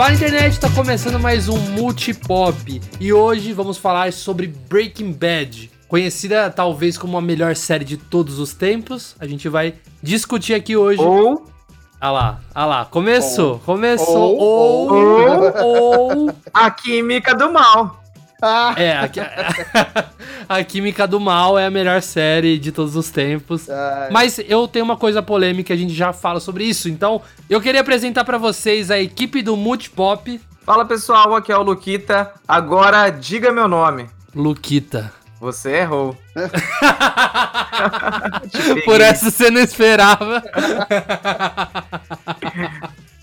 Fala internet, tá começando mais um Multipop e hoje vamos falar sobre Breaking Bad, conhecida talvez como a melhor série de todos os tempos. A gente vai discutir aqui hoje. Ou Ah lá, ah lá, começou, começou. Ou- Ou, ou, a química do mal. Ah, é, a, a Química do Mal é a melhor série de todos os tempos. ai, Mas eu tenho uma coisa polêmica, a gente já fala sobre isso. Então, eu queria apresentar pra vocês a equipe do Multipop, Fala pessoal, aqui é o Luquita. Agora diga meu nome. Luquita. Você errou. Por essa você não esperava.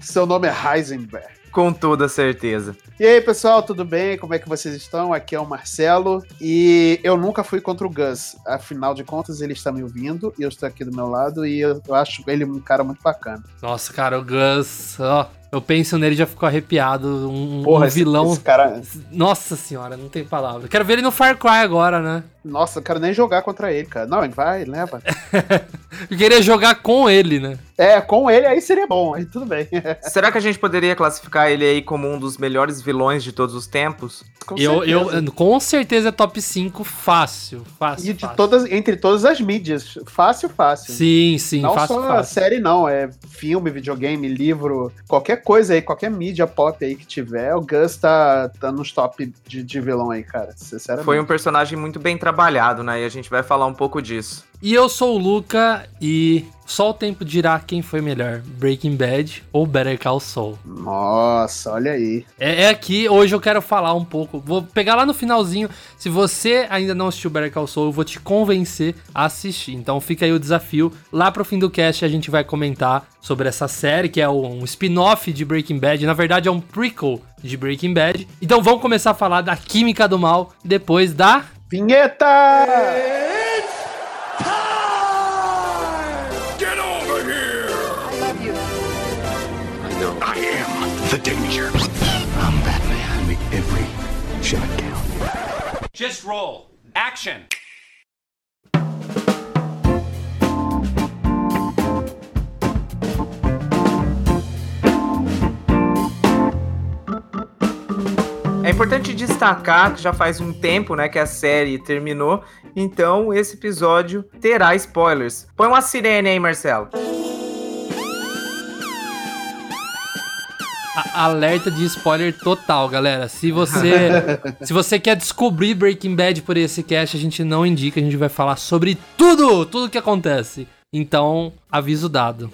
seu nome é Heisenberg. Com toda certeza. E aí, pessoal, tudo bem? Como é que vocês estão? Aqui é o Marcelo e eu nunca fui contra o Gus. Afinal de contas, ele está me ouvindo e eu estou aqui do meu lado e eu, eu acho ele um cara muito bacana. Nossa, cara, o Gus, ó, eu penso nele e já fico arrepiado. Um, um Porra, esse- vilão. Esse, cara, Nossa senhora, não tem palavra. Quero ver ele no Far Cry agora, né? Nossa, eu quero nem jogar contra ele, cara. Não, ele vai, leva. Eu queria jogar com ele, né? É, com ele aí seria bom, aí tudo bem. Será que a gente poderia classificar ele aí como um dos melhores vilões de todos os tempos? Com Eu, certeza. eu, com certeza é top 5 fácil. Fácil. E de fácil. todas, entre todas as mídias. Fácil, fácil. Sim, sim, não fácil, só fácil. série, não. É filme, videogame, livro, qualquer coisa aí, qualquer mídia pop aí que tiver, o Gus tá, tá nos top de, de vilão aí, cara. Sinceramente. Foi um personagem muito bem trabalhado, né? E a gente vai falar um pouco disso. E eu sou o Luca e só o tempo dirá quem foi melhor, Breaking Bad ou Better Call Saul. Nossa, olha aí. É, é aqui, hoje eu quero falar um pouco, vou pegar lá no finalzinho, se você ainda não assistiu Better Call Saul, eu vou te convencer a assistir. Então fica aí o desafio, lá pro fim do cast a gente vai comentar sobre essa série, que é um spin-off de Breaking Bad, na verdade é um prequel de Breaking Bad. Então vamos começar a falar da Química do Mal depois da... Vinheta! Get over here! I love you. I know. I am the danger. I'm Batman. I make every shot count. Just roll. Action. É importante destacar que já faz um tempo, né, que a série terminou, então esse episódio terá spoilers. Põe uma sirene aí, Marcelo. A- Alerta de spoiler total, galera. Se você se você quer descobrir Breaking Bad por esse cast, a gente não indica, a gente vai falar sobre tudo, tudo que acontece. Então, aviso dado.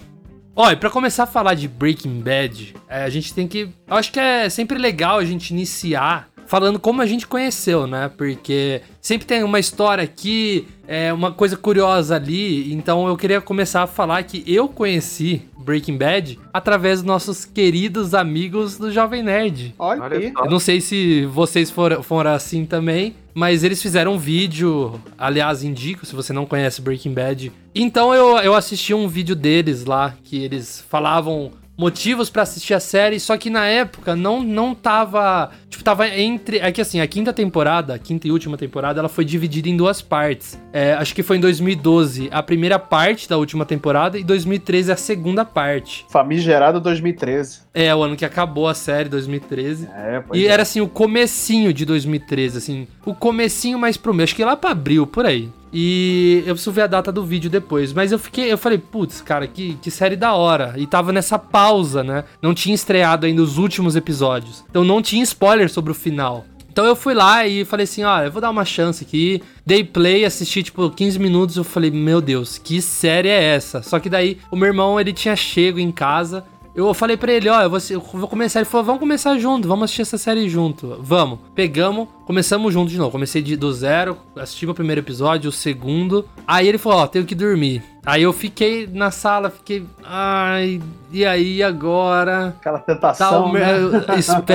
Olha, pra começar a falar de Breaking Bad, é, a gente tem que. Eu acho que é sempre legal a gente iniciar falando como a gente conheceu, né? Porque sempre tem uma história aqui, é, uma coisa curiosa ali. Então eu queria começar a falar que eu conheci Breaking Bad através dos nossos queridos amigos do Jovem Nerd. Olha, Olha aí. Eu não sei se vocês foram, foram assim também, mas eles fizeram um vídeo, aliás, indico se você não conhece Breaking Bad. Então eu, eu assisti um vídeo deles lá, que eles falavam motivos pra assistir a série, só que na época não não tava, tipo, tava entre, é que assim, a quinta temporada, a quinta e última temporada, ela foi dividida em duas partes. É, acho que foi em 2012 a primeira parte da última temporada e 2013 a segunda parte. Famigerado 2013. É, o ano que acabou a série, 2013. É, pois E é. era assim, o comecinho de 2013, assim. O comecinho mais pro meio. Acho que lá pra abril, por aí. E eu preciso ver a data do vídeo depois. Mas eu fiquei, eu falei, putz, cara, que, que série da hora. E tava nessa pausa, né? Não tinha estreado ainda os últimos episódios. Então não tinha spoiler sobre o final. Então eu fui lá e falei assim, olha, eu vou dar uma chance aqui. Dei play, assisti tipo 15 minutos, eu falei, meu Deus, que série é essa? Só que daí o meu irmão, ele tinha chego em casa eu falei pra ele, ó, eu vou, eu vou começar. Ele falou, vamos começar junto, vamos assistir essa série junto. Vamos. Pegamos, começamos junto de novo. Comecei de- do zero, assisti o primeiro episódio, o segundo. Aí ele falou, ó, tenho que dormir. Aí eu fiquei na sala, fiquei, ai, e aí agora? Aquela Tá, tentação, o né? eu espe-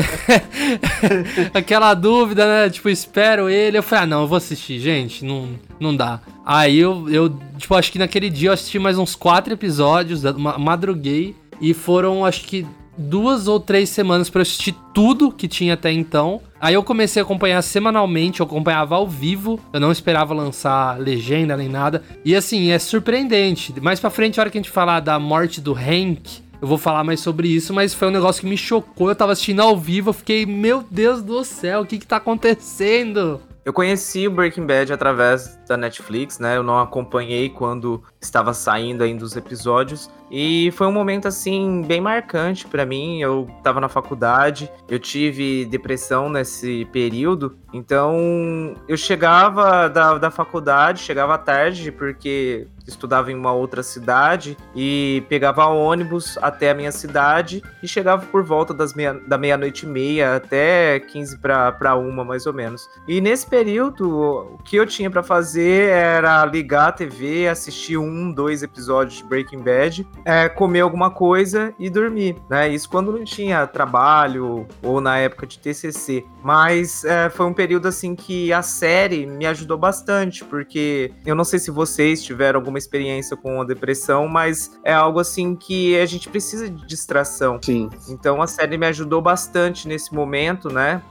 Aquela dúvida, né? Tipo, espero ele. Eu falei, ah, não, eu vou assistir, gente. Não, não dá. Aí eu, eu, tipo, acho que naquele dia eu assisti mais uns quatro episódios, ma- madruguei. E foram, acho que, duas ou três semanas eu assistir tudo que tinha até então. Aí eu comecei a acompanhar semanalmente, eu acompanhava ao vivo, eu não esperava lançar legenda nem nada. E assim, é surpreendente. Mais pra frente, a hora que a gente falar da morte do Hank, eu vou falar mais sobre isso, mas foi um negócio que me chocou. Eu tava assistindo ao vivo, eu fiquei, meu Deus do céu, o que que tá acontecendo? Eu conheci o Breaking Bad através da Netflix, né? Eu não acompanhei quando estava saindo ainda os episódios. E foi um momento, assim, bem marcante para mim. Eu tava na faculdade, eu tive depressão nesse período. Então, eu chegava da, da faculdade, chegava tarde, porque estudava em uma outra cidade e pegava ônibus até a minha cidade e chegava por volta das meia, da meia-noite e meia até 15 para uma, mais ou menos. E nesse período, o que eu tinha para fazer era ligar a TV, assistir um, dois episódios de Breaking Bad é, comer alguma coisa e dormir, né? Isso quando não tinha trabalho ou na época de TCC. Mas é, foi um período assim que a série me ajudou bastante, porque eu não sei se vocês tiveram alguma experiência com a depressão, mas é algo assim que a gente precisa de distração. Sim. Então a série me ajudou bastante nesse momento, né?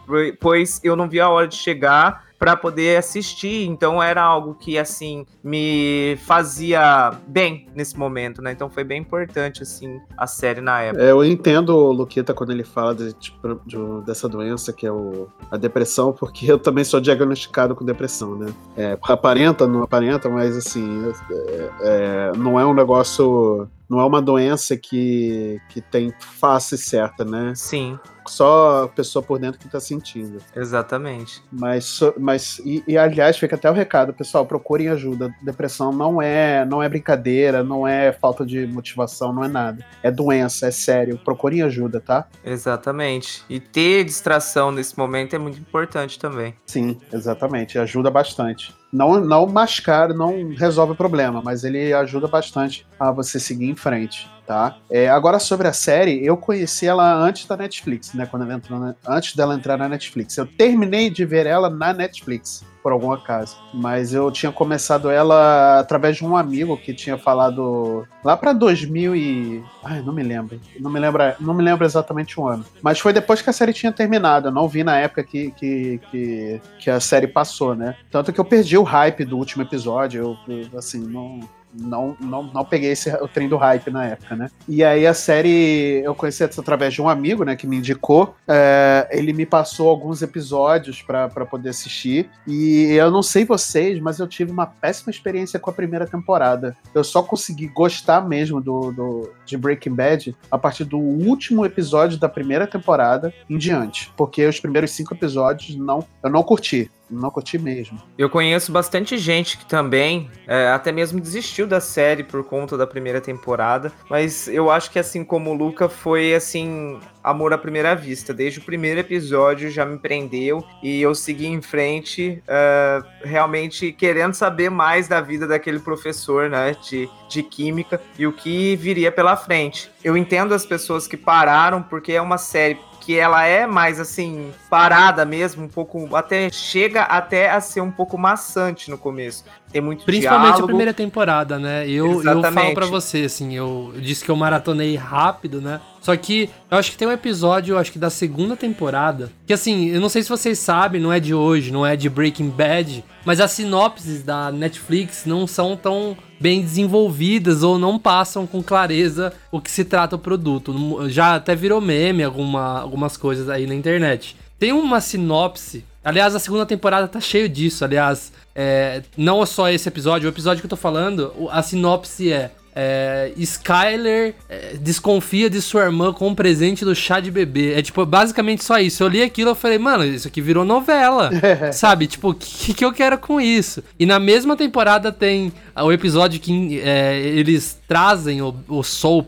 Pois eu não vi a hora de chegar para poder assistir. Então era algo que assim me fazia bem nesse momento, né? Então foi bem importante assim a série na época. É, eu entendo o Luquita quando ele fala de, tipo, de, dessa doença que é o, a depressão, porque eu também sou diagnosticado com depressão, né? É, aparenta, não aparenta, mas assim, é, é, não é um negócio não é uma doença que, que tem face certa, né? Sim. Só a pessoa por dentro que tá sentindo. Exatamente. Mas, mas e, e, aliás, fica até o recado, pessoal, procurem ajuda. Depressão não é, não é brincadeira, não é falta de motivação, não é nada. É doença, é sério. Procurem ajuda, tá? Exatamente. E ter distração nesse momento é muito importante também. Sim, exatamente. Ajuda bastante não, não mascara, não resolve o problema, mas ele ajuda bastante a você seguir em frente, tá? É, agora sobre a série, eu conheci ela antes da Netflix, né? Quando ela entrou na, antes dela entrar na Netflix. Eu terminei de ver ela na Netflix por algum acaso. Mas eu tinha começado ela através de um amigo que tinha falado lá para 2000 e ai, não me lembro. Não me lembro, não me lembro exatamente o um ano. Mas foi depois que a série tinha terminado. Eu não vi na época que, que, que, que a série passou, né? Tanto que eu perdi o hype do último episódio. Eu, eu assim, não não, não, não peguei esse, o trem do hype na época, né? E aí a série eu conheci através de um amigo, né, que me indicou. É, ele me passou alguns episódios para poder assistir. E eu não sei vocês, mas eu tive uma péssima experiência com a primeira temporada. Eu só consegui gostar mesmo do, do de Breaking Bad a partir do último episódio da primeira temporada em diante. Porque os primeiros cinco episódios não, eu não curti não mesmo. Eu conheço bastante gente que também é, até mesmo desistiu da série por conta da primeira temporada, mas eu acho que assim como o Luca foi assim amor à primeira vista. Desde o primeiro episódio já me prendeu e eu segui em frente, uh, realmente querendo saber mais da vida daquele professor, né, de, de química e o que viria pela frente. Eu entendo as pessoas que pararam porque é uma série que ela é mais assim parada mesmo, um pouco até chega até a ser um pouco maçante no começo. Tem muito Principalmente diálogo. a primeira temporada, né? Eu, eu falo para você assim, eu, eu disse que eu maratonei rápido, né? Só que eu acho que tem um episódio, acho que da segunda temporada, que assim, eu não sei se vocês sabem, não é de hoje, não é de Breaking Bad, mas as sinopses da Netflix não são tão bem desenvolvidas ou não passam com clareza o que se trata o produto. Já até virou meme alguma, algumas coisas aí na internet. Tem uma sinopse. Aliás, a segunda temporada tá cheio disso. Aliás, é, não é só esse episódio. O episódio que eu tô falando, a sinopse é é, Skyler é, desconfia de sua irmã com um presente do chá de bebê. É tipo, basicamente só isso. Eu li aquilo e falei, mano, isso aqui virou novela. sabe? Tipo, o que, que eu quero com isso? E na mesma temporada tem o episódio que é, eles trazem o, o Sol,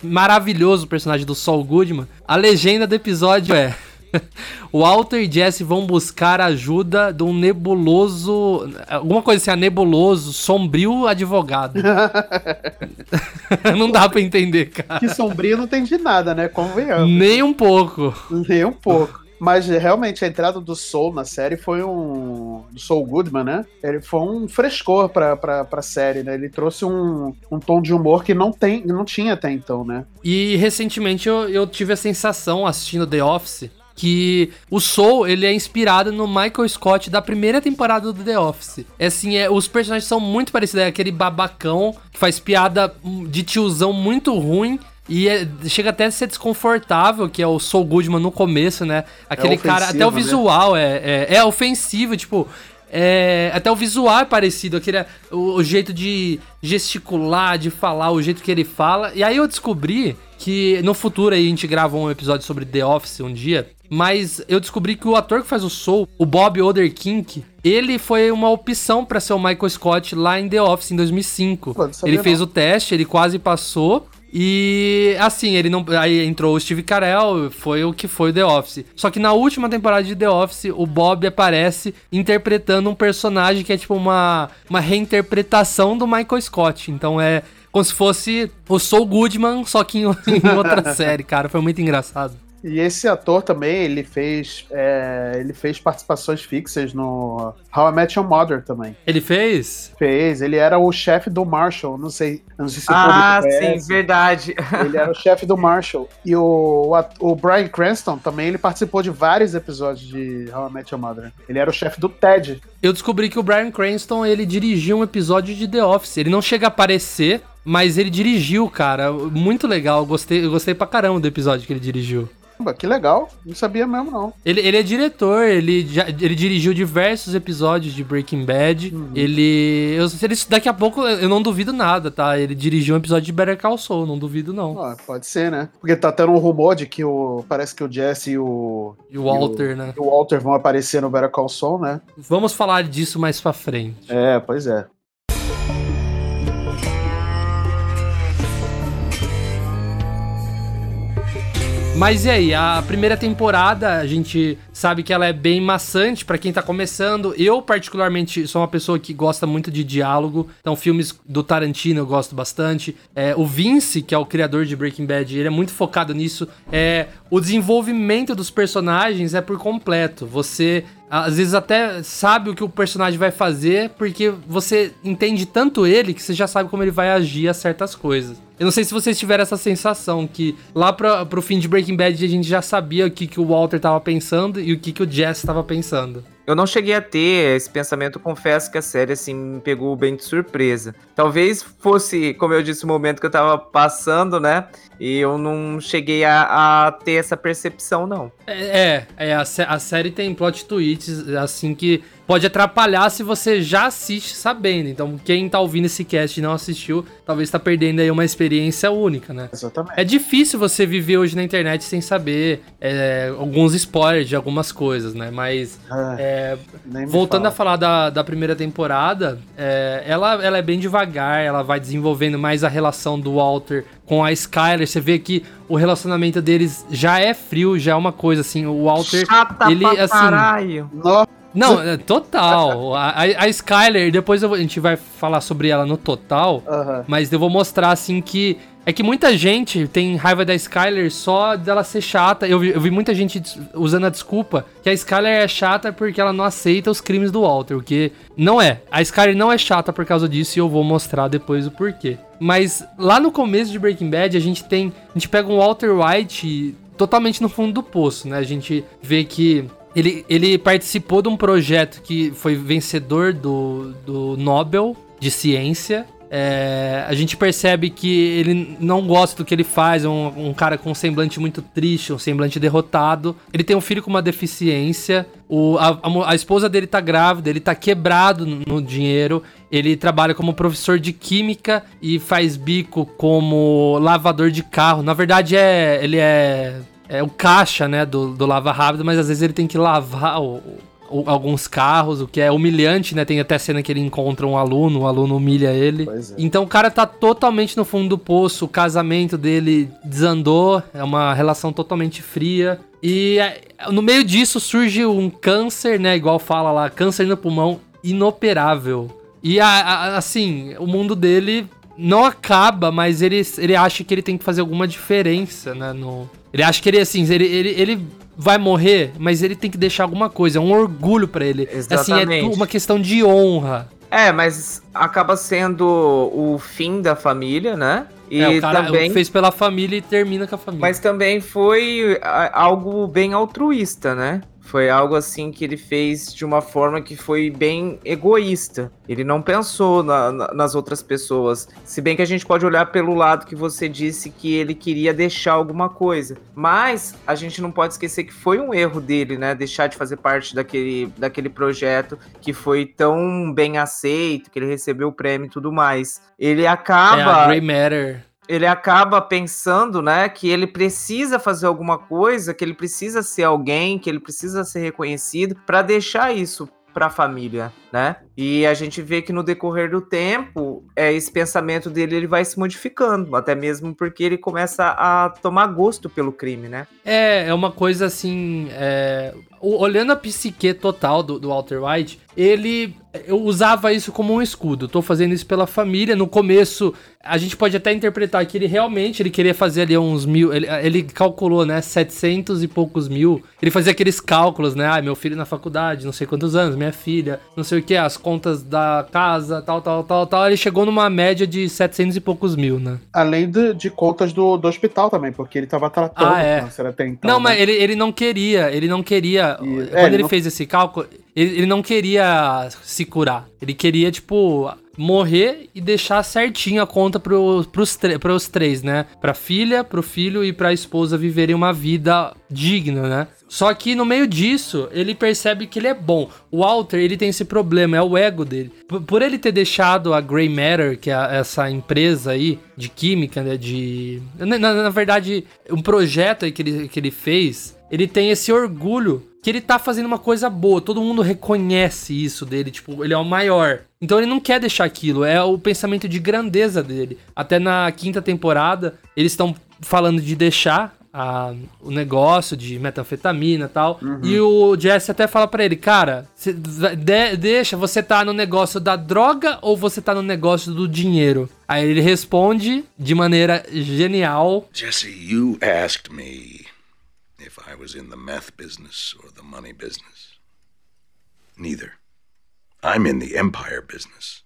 maravilhoso personagem do Sol Goodman. A legenda do episódio é. o Walter e Jesse vão buscar ajuda de um nebuloso. Alguma coisa assim, a nebuloso, sombrio advogado. não dá pra entender, cara. Que sombrio não tem de nada, né? Convenhamos. Nem um pouco. Nem um pouco. Mas realmente a entrada do Soul na série foi um. Do Soul Goodman, né? Ele foi um frescor pra, pra, pra série, né? Ele trouxe um, um tom de humor que não, tem, não tinha até então, né? E recentemente eu, eu tive a sensação assistindo The Office que o Soul ele é inspirado no Michael Scott da primeira temporada do The Office. É assim, é, os personagens são muito parecidos, é aquele babacão que faz piada de tiozão muito ruim E é- chega até a ser desconfortável, que é o Soul Goodman no começo, né? Aquele cara, até o ofensivo, né? visual é, é, é ofensivo, tipo. É, até o visual é parecido, aquele, o, o jeito de gesticular, de falar, o jeito que ele fala. E aí eu descobri que no futuro aí a gente grava um episódio sobre The Office um dia. Mas eu descobri que o ator que faz o Soul, o Bob Odenkirk, ele foi uma opção pra ser o Michael Scott lá em The Office em 2005. Pô, não sabia ele fez não. o teste, ele quase passou. E assim, ele não. Aí entrou o Steve Carell, foi o que foi o The Office. Só que na última temporada de The Office, o Bob aparece interpretando um personagem que é tipo uma, uma reinterpretação do Michael Scott. Então é como se fosse o Soul Goodman, só que em, em outra série, cara. Foi muito engraçado. E esse ator também, ele fez, é, ele fez participações fixas no How I Met Your Mother também. Ele fez? Fez, ele era o chefe do Marshall, não sei, não sei se o Ah, sim, conhece. verdade. Ele era o chefe do Marshall. E o, o, o Brian Cranston também, ele participou de vários episódios de How I Met Your Mother. Ele era o chefe do Ted. Eu descobri que o Brian Cranston, ele dirigiu um episódio de The Office. Ele não chega a aparecer, mas ele dirigiu, cara. Muito legal. Gostei, gostei pra caramba do episódio que ele dirigiu. Que legal, não sabia mesmo não. Ele, ele é diretor, ele, já, ele dirigiu diversos episódios de Breaking Bad. Ele, eu, ele. Daqui a pouco eu não duvido nada, tá? Ele dirigiu um episódio de Better Call Saul, não duvido não. Ah, pode ser, né? Porque tá tendo um rumor de que o parece que o Jesse e o, E o Walter, né? e o Walter vão aparecer no Better Call Saul, né? Vamos falar disso mais pra frente. É, pois é. Mas e aí, a primeira temporada, a gente sabe que ela é bem maçante pra quem tá começando. Eu, particularmente, sou uma pessoa que gosta muito de diálogo. Então, filmes do Tarantino eu gosto bastante. É, o Vince, que é o criador de Breaking Bad, ele é muito focado nisso. É, o desenvolvimento dos personagens é por completo. Você às vezes até sabe o que o personagem vai fazer, porque você entende tanto ele que você já sabe como ele vai agir a certas coisas. Eu não sei se vocês tiveram essa sensação, que lá pra, pro fim de Breaking Bad a gente já sabia o que, que o Walter tava pensando e o que, que o Jesse tava pensando. Eu não cheguei a ter esse pensamento, confesso que a série assim me pegou bem de surpresa. Talvez fosse, como eu disse, o momento que eu tava passando, né? E eu não cheguei a, a ter essa percepção, não. É, é, é, a, a série tem plot twists, assim, que pode atrapalhar se você já assiste sabendo. Então, quem tá ouvindo esse cast e não assistiu, talvez tá perdendo aí uma experiência única, né? Exatamente. É difícil você viver hoje na internet sem saber é, alguns spoilers de algumas coisas, né? Mas É, nem me voltando a fala. falar da, da primeira temporada, é, ela, ela é bem devagar, ela vai desenvolvendo mais a relação do Walter com a Skyler. Você vê que o relacionamento deles já é frio, já é uma coisa assim. O Walter. Chata ele, pra assim, caralho. Nossa, Não, é total. A, a, Skyler, depois vou- a gente vai falar sobre ela no total. Mas eu vou mostrar assim que. É que muita gente tem raiva da Skyler só dela ser chata. Eu vi, eu vi muita gente usando a desculpa que a Skyler é chata porque ela não aceita os crimes do Walter. O que não é. A Skyler não é chata por causa disso e eu vou mostrar depois o porquê. Mas lá no começo de Breaking Bad a gente tem. A gente pega um Walter White totalmente no fundo do poço, né? A gente vê que ele, ele participou de um projeto que foi vencedor do, do Nobel de Ciência. É, a gente percebe que ele não gosta do que ele faz, é um, um cara com um semblante muito triste, um semblante derrotado. Ele tem um filho com uma deficiência, o, a, a esposa dele tá grávida, ele tá quebrado no dinheiro. Ele trabalha como professor de química e faz bico como lavador de carro. Na verdade, é ele é, é o caixa né, do, do Lava Rápido, mas às vezes ele tem que lavar o- o- alguns carros, o que é humilhante, né? Tem até cena que ele encontra um aluno, o aluno humilha ele. É. Então o cara tá totalmente no fundo do poço, o casamento dele desandou, é uma relação totalmente fria. E é, no meio disso surge um câncer, né? Igual fala lá, câncer no pulmão inoperável. E a- a- assim, o mundo dele não acaba, mas ele, ele acha que ele tem que fazer alguma diferença, né? No, ele acha que ele, assim, ele, ele, ele vai morrer, mas ele tem que deixar alguma coisa, é um orgulho pra ele. Assim, é Exatamente. uma questão de honra. É, mas acaba sendo o fim da família, né? E é, o cara também. fez pela família e termina com a família. Mas também foi algo bem altruísta, né? Foi algo assim que ele fez de uma forma que foi bem egoísta. Ele não pensou na- na- nas outras pessoas. Se bem que a gente pode olhar pelo lado que você disse que ele queria deixar alguma coisa. Mas a gente não pode esquecer que foi um erro dele, né? Deixar de fazer parte daquele, daquele projeto que foi tão bem aceito, que ele recebeu o prêmio e tudo mais. Ele É, acaba Grey Matter. Ele acaba pensando, né, que ele precisa fazer alguma coisa, que ele precisa ser alguém, que ele precisa ser reconhecido para deixar isso para a família, né? E a gente vê que no decorrer do tempo, é, esse pensamento dele ele vai se modificando, até mesmo porque ele começa a tomar gosto pelo crime, né? É, é uma coisa assim. é, olhando a psique total do, do Walter White, ele usava isso como um escudo. Tô fazendo isso pela família. No começo, a gente pode até interpretar que ele realmente ele queria fazer ali uns mil. Ele, ele calculou, né? 700 e poucos mil. Ele fazia aqueles cálculos, né? Ah, meu filho na faculdade, não sei quantos anos, minha filha, não sei o que, as contas da casa, tal, tal, tal, tal. Ele chegou numa média de 700 e poucos mil, né? Além de, de contas do, do hospital também, porque ele tava tratando Ah, é. câncer até então. Não, né? mas ele, ele não queria, ele não queria. E- quando é, ele, ele não- fez esse cálculo, ele, ele não queria se curar. Ele queria, tipo, morrer e deixar certinho a conta tre- pros três, né? Pra filha, pro filho e pra esposa viverem uma vida digna, né? Só que no meio disso, ele percebe que ele é bom. O Walter, ele tem esse problema, é o ego dele. Por, ele ter deixado a Grey Matter, que é a- essa empresa aí de química, né? De. Na, na- na verdade, um projeto aí que ele, que ele fez, ele tem esse orgulho que ele tá fazendo uma coisa boa. Todo mundo reconhece isso dele, tipo, ele é o maior. Então ele não quer deixar aquilo, é o pensamento de grandeza dele. Até na quinta temporada, eles estão falando de deixar a- o negócio de metanfetamina e tal. E o Jesse até fala pra ele, cara, cê- de- deixa, você tá no negócio da droga ou você tá no negócio do dinheiro? Aí ele responde de maneira genial. Jesse, you asked me if I was in the meth business or the money business. Neither. I'm in the empire business.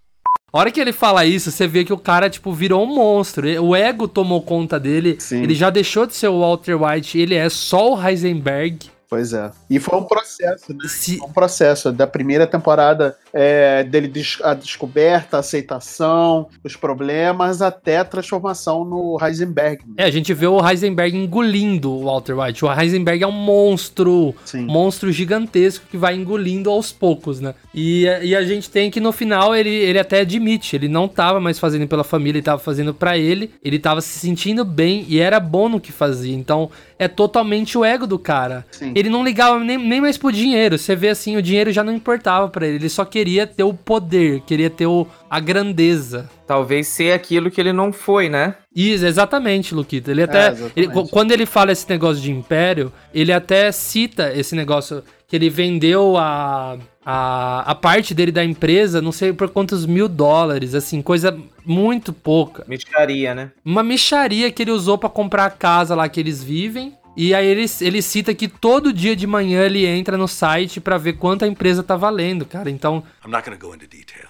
A hora que ele fala isso, você vê que o cara, tipo, virou um monstro. O ego tomou conta dele. Sim. Ele já deixou de ser o Walter White, ele é só o Heisenberg. Pois é. E foi um processo, né? Se- Foi um processo. Da primeira temporada é, dele des- a descoberta, a aceitação, os problemas, até a transformação no Heisenberg. né? É, a gente vê o Heisenberg engolindo o Walter White. O Heisenberg é um monstro, Sim. monstro gigantesco que vai engolindo aos poucos, né? E, e a gente tem que no final ele, ele até admite, ele não tava mais fazendo pela família, ele tava fazendo pra ele, ele tava se sentindo bem e era bom no que fazia. Então é totalmente o ego do cara. Sim. Ele não ligava nem, nem mais pro dinheiro. Você vê assim, o dinheiro já não importava pra ele, ele só queria ter o poder, queria ter o, a grandeza. Talvez ser aquilo que ele não foi, né? Isso, exatamente, Luquito. Ele até. exatamente. ele- qu- quando ele fala esse negócio de império, ele até cita esse negócio que ele vendeu a, a, a parte dele da empresa, não sei por quantos mil dólares, assim, coisa muito pouca. Micharia, né? Uma micharia que ele usou pra comprar a casa lá que eles vivem. E aí ele, ele cita que todo dia de manhã ele entra no site pra ver quanto a empresa tá valendo, cara. Então, I'm not going to go into detail,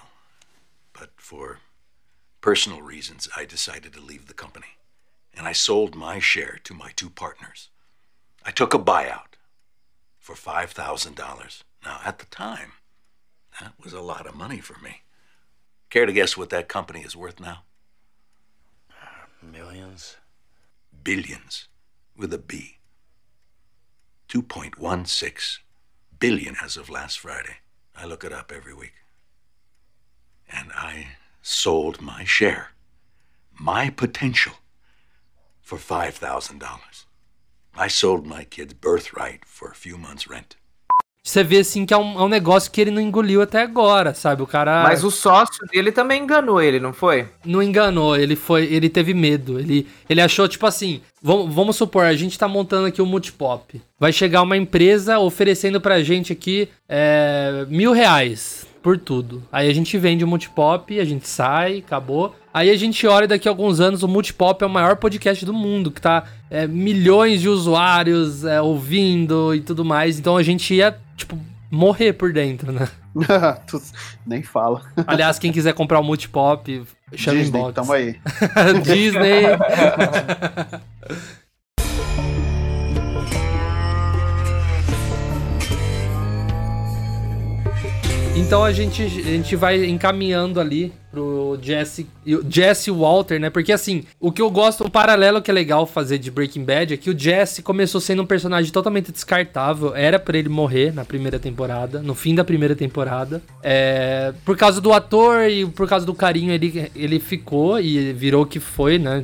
but for personal reasons, I decided to leave the company. And I sold my share to my two partners. I took a buyout for $5,000. Now, at the time, that was a lot of money for me. Care to guess what that company is worth now? Millions? Billions, with a B. 2.16 billion as of last Friday. I look it up every week. And I sold my share, my potential, for $5,000. I sold my kid's birthright for a few months' rent. Você vê assim que é um, é um negócio que ele não engoliu até agora, sabe? O cara. Mas o sócio dele também enganou ele, não foi? não enganou, ele foi, ele teve medo, ele, ele achou tipo assim, vamos, vamos supor, a gente tá montando aqui o Multipop, vai chegar uma empresa oferecendo pra gente aqui é, mil reais por tudo, aí a gente vende o Multipop, a gente sai, acabou, aí a gente olha daqui a alguns anos o Multipop é o maior podcast do mundo, que tá é, milhões de usuários é, ouvindo e tudo mais, então a gente ia, tipo, morrer por dentro, né? Nem fala. Aliás, quem quiser comprar o Multipop, chama Disney, inbox. tamo aí. Disney. Então a gente, a gente vai encaminhando ali pro Jesse, o Jesse Walter, né? Porque assim, o que eu gosto, um paralelo que é legal fazer de Breaking Bad é que o Jesse começou sendo um personagem totalmente descartável. Era para ele morrer na primeira temporada, no fim da primeira temporada. É, por causa do ator e por causa do carinho, ele, ele ficou e virou o que foi, né?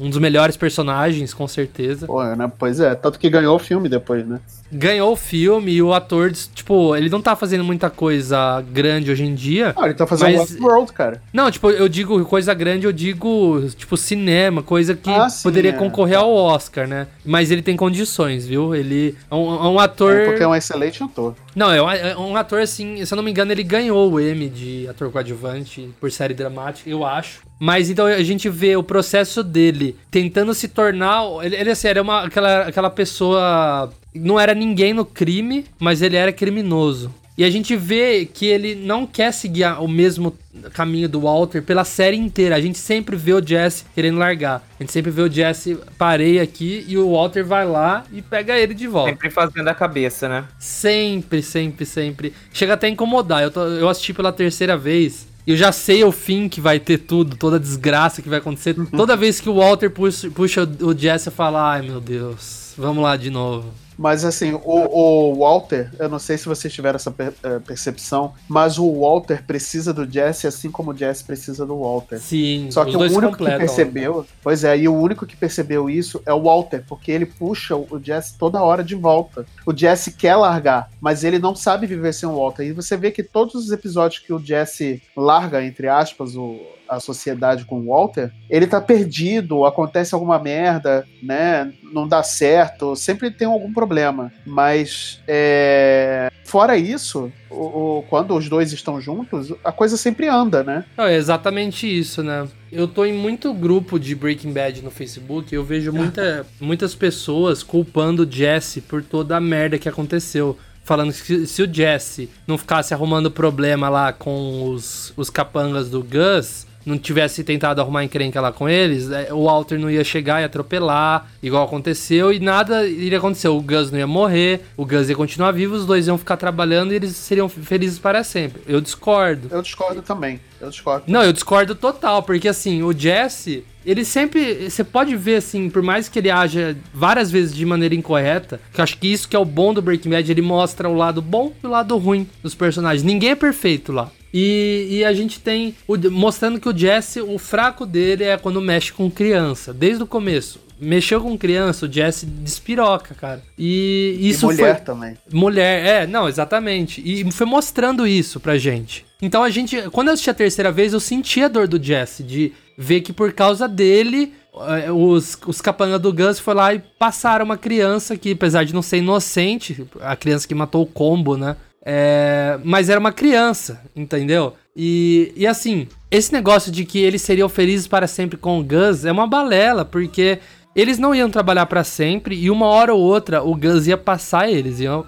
Um dos melhores personagens, com certeza. Pô, né? Pois é, tanto que ganhou o filme depois, né? Ganhou o filme e o ator, tipo, ele não tá fazendo muita coisa grande hoje em dia. Ah, ele tá fazendo Mas- Westworld, cara. Não, tipo, eu digo coisa grande, eu digo, tipo, cinema, coisa que Ah, sim, poderia é. concorrer ao Oscar, né? Mas ele tem condições, viu? Ele é um, é um ator. É porque é um excelente ator. Não, é um, é um ator assim, se eu não me engano, ele ganhou o M de ator coadjuvante por série dramática, eu acho. Mas então a gente vê o processo dele tentando se tornar. Ele, ele assim, era uma, aquela, aquela pessoa. Não era ninguém no crime, mas ele era criminoso. E a gente vê que ele não quer seguir o mesmo caminho do Walter pela série inteira. A gente sempre vê o Jesse querendo largar. A gente sempre vê o Jesse parei aqui e o Walter vai lá e pega ele de volta. Sempre fazendo a cabeça, né? Sempre, sempre, sempre. Chega até a incomodar. Eu, tô- eu assisti pela terceira vez. E eu já sei o fim que vai ter tudo, toda a desgraça que vai acontecer. Toda vez que o Walter puxa, puxa o Jesse a falar, ai meu Deus, vamos lá de novo. Mas assim, o, o Walter, eu não sei se vocês tiveram essa per- eh, percepção, mas o Walter precisa do Jesse assim como o Jesse precisa do Walter. Sim, Só que o único que completam. percebeu, pois é, e o único que percebeu isso é o Walter, porque ele puxa o Jesse toda hora de volta. O Jesse quer largar, mas ele não sabe viver sem o Walter. E você vê que todos os episódios que o Jesse larga, entre aspas, o, a sociedade com o Walter, ele tá perdido, acontece alguma merda, né? Não dá certo, sempre tem algum problema. Mas é, fora isso, o- o- quando os dois estão juntos, a coisa sempre anda, né? É exatamente isso, né? Eu tô em muito grupo de Breaking Bad no Facebook e eu vejo muita, muitas pessoas culpando o Jesse por toda a merda que aconteceu. Falando que se, se o Jesse não ficasse arrumando problema lá com os, os capangas do Gus, não tivesse tentado arrumar encrenca lá com eles, é, o Walter não ia chegar e atropelar, igual aconteceu, e nada iria acontecer. O Gus não ia morrer, o Gus ia continuar vivo, os dois iam ficar trabalhando e eles seriam felizes para sempre. Eu discordo. Eu discordo também. Eu discordo. Não, eu discordo total, porque assim, o Jesse, ele sempre. Você pode ver, assim, por mais que ele haja várias vezes de maneira incorreta, que eu acho que isso que é o bom do Breaking Bad, ele mostra o lado bom e o lado ruim dos personagens. Ninguém é perfeito lá. E, e a gente tem o- mostrando que o Jesse, o fraco dele é quando mexe com criança, desde o começo. Mexeu com criança, o Jesse despiroca, cara. E isso e mulher foi. também. Mulher, é, não, exatamente. E foi mostrando isso pra gente. Então a gente, quando eu assisti a terceira vez, eu senti a dor do Jesse, de ver que por causa dele, eh, os, os capangas do Gus foi lá e passaram uma criança que, apesar de não ser inocente, a criança que matou o combo, né? É, mas era uma criança, entendeu? E, e assim, esse negócio de que eles seriam felizes para sempre com o Gus é uma balela, porque eles não iam trabalhar para sempre e uma hora ou outra o Gus ia passar eles, iam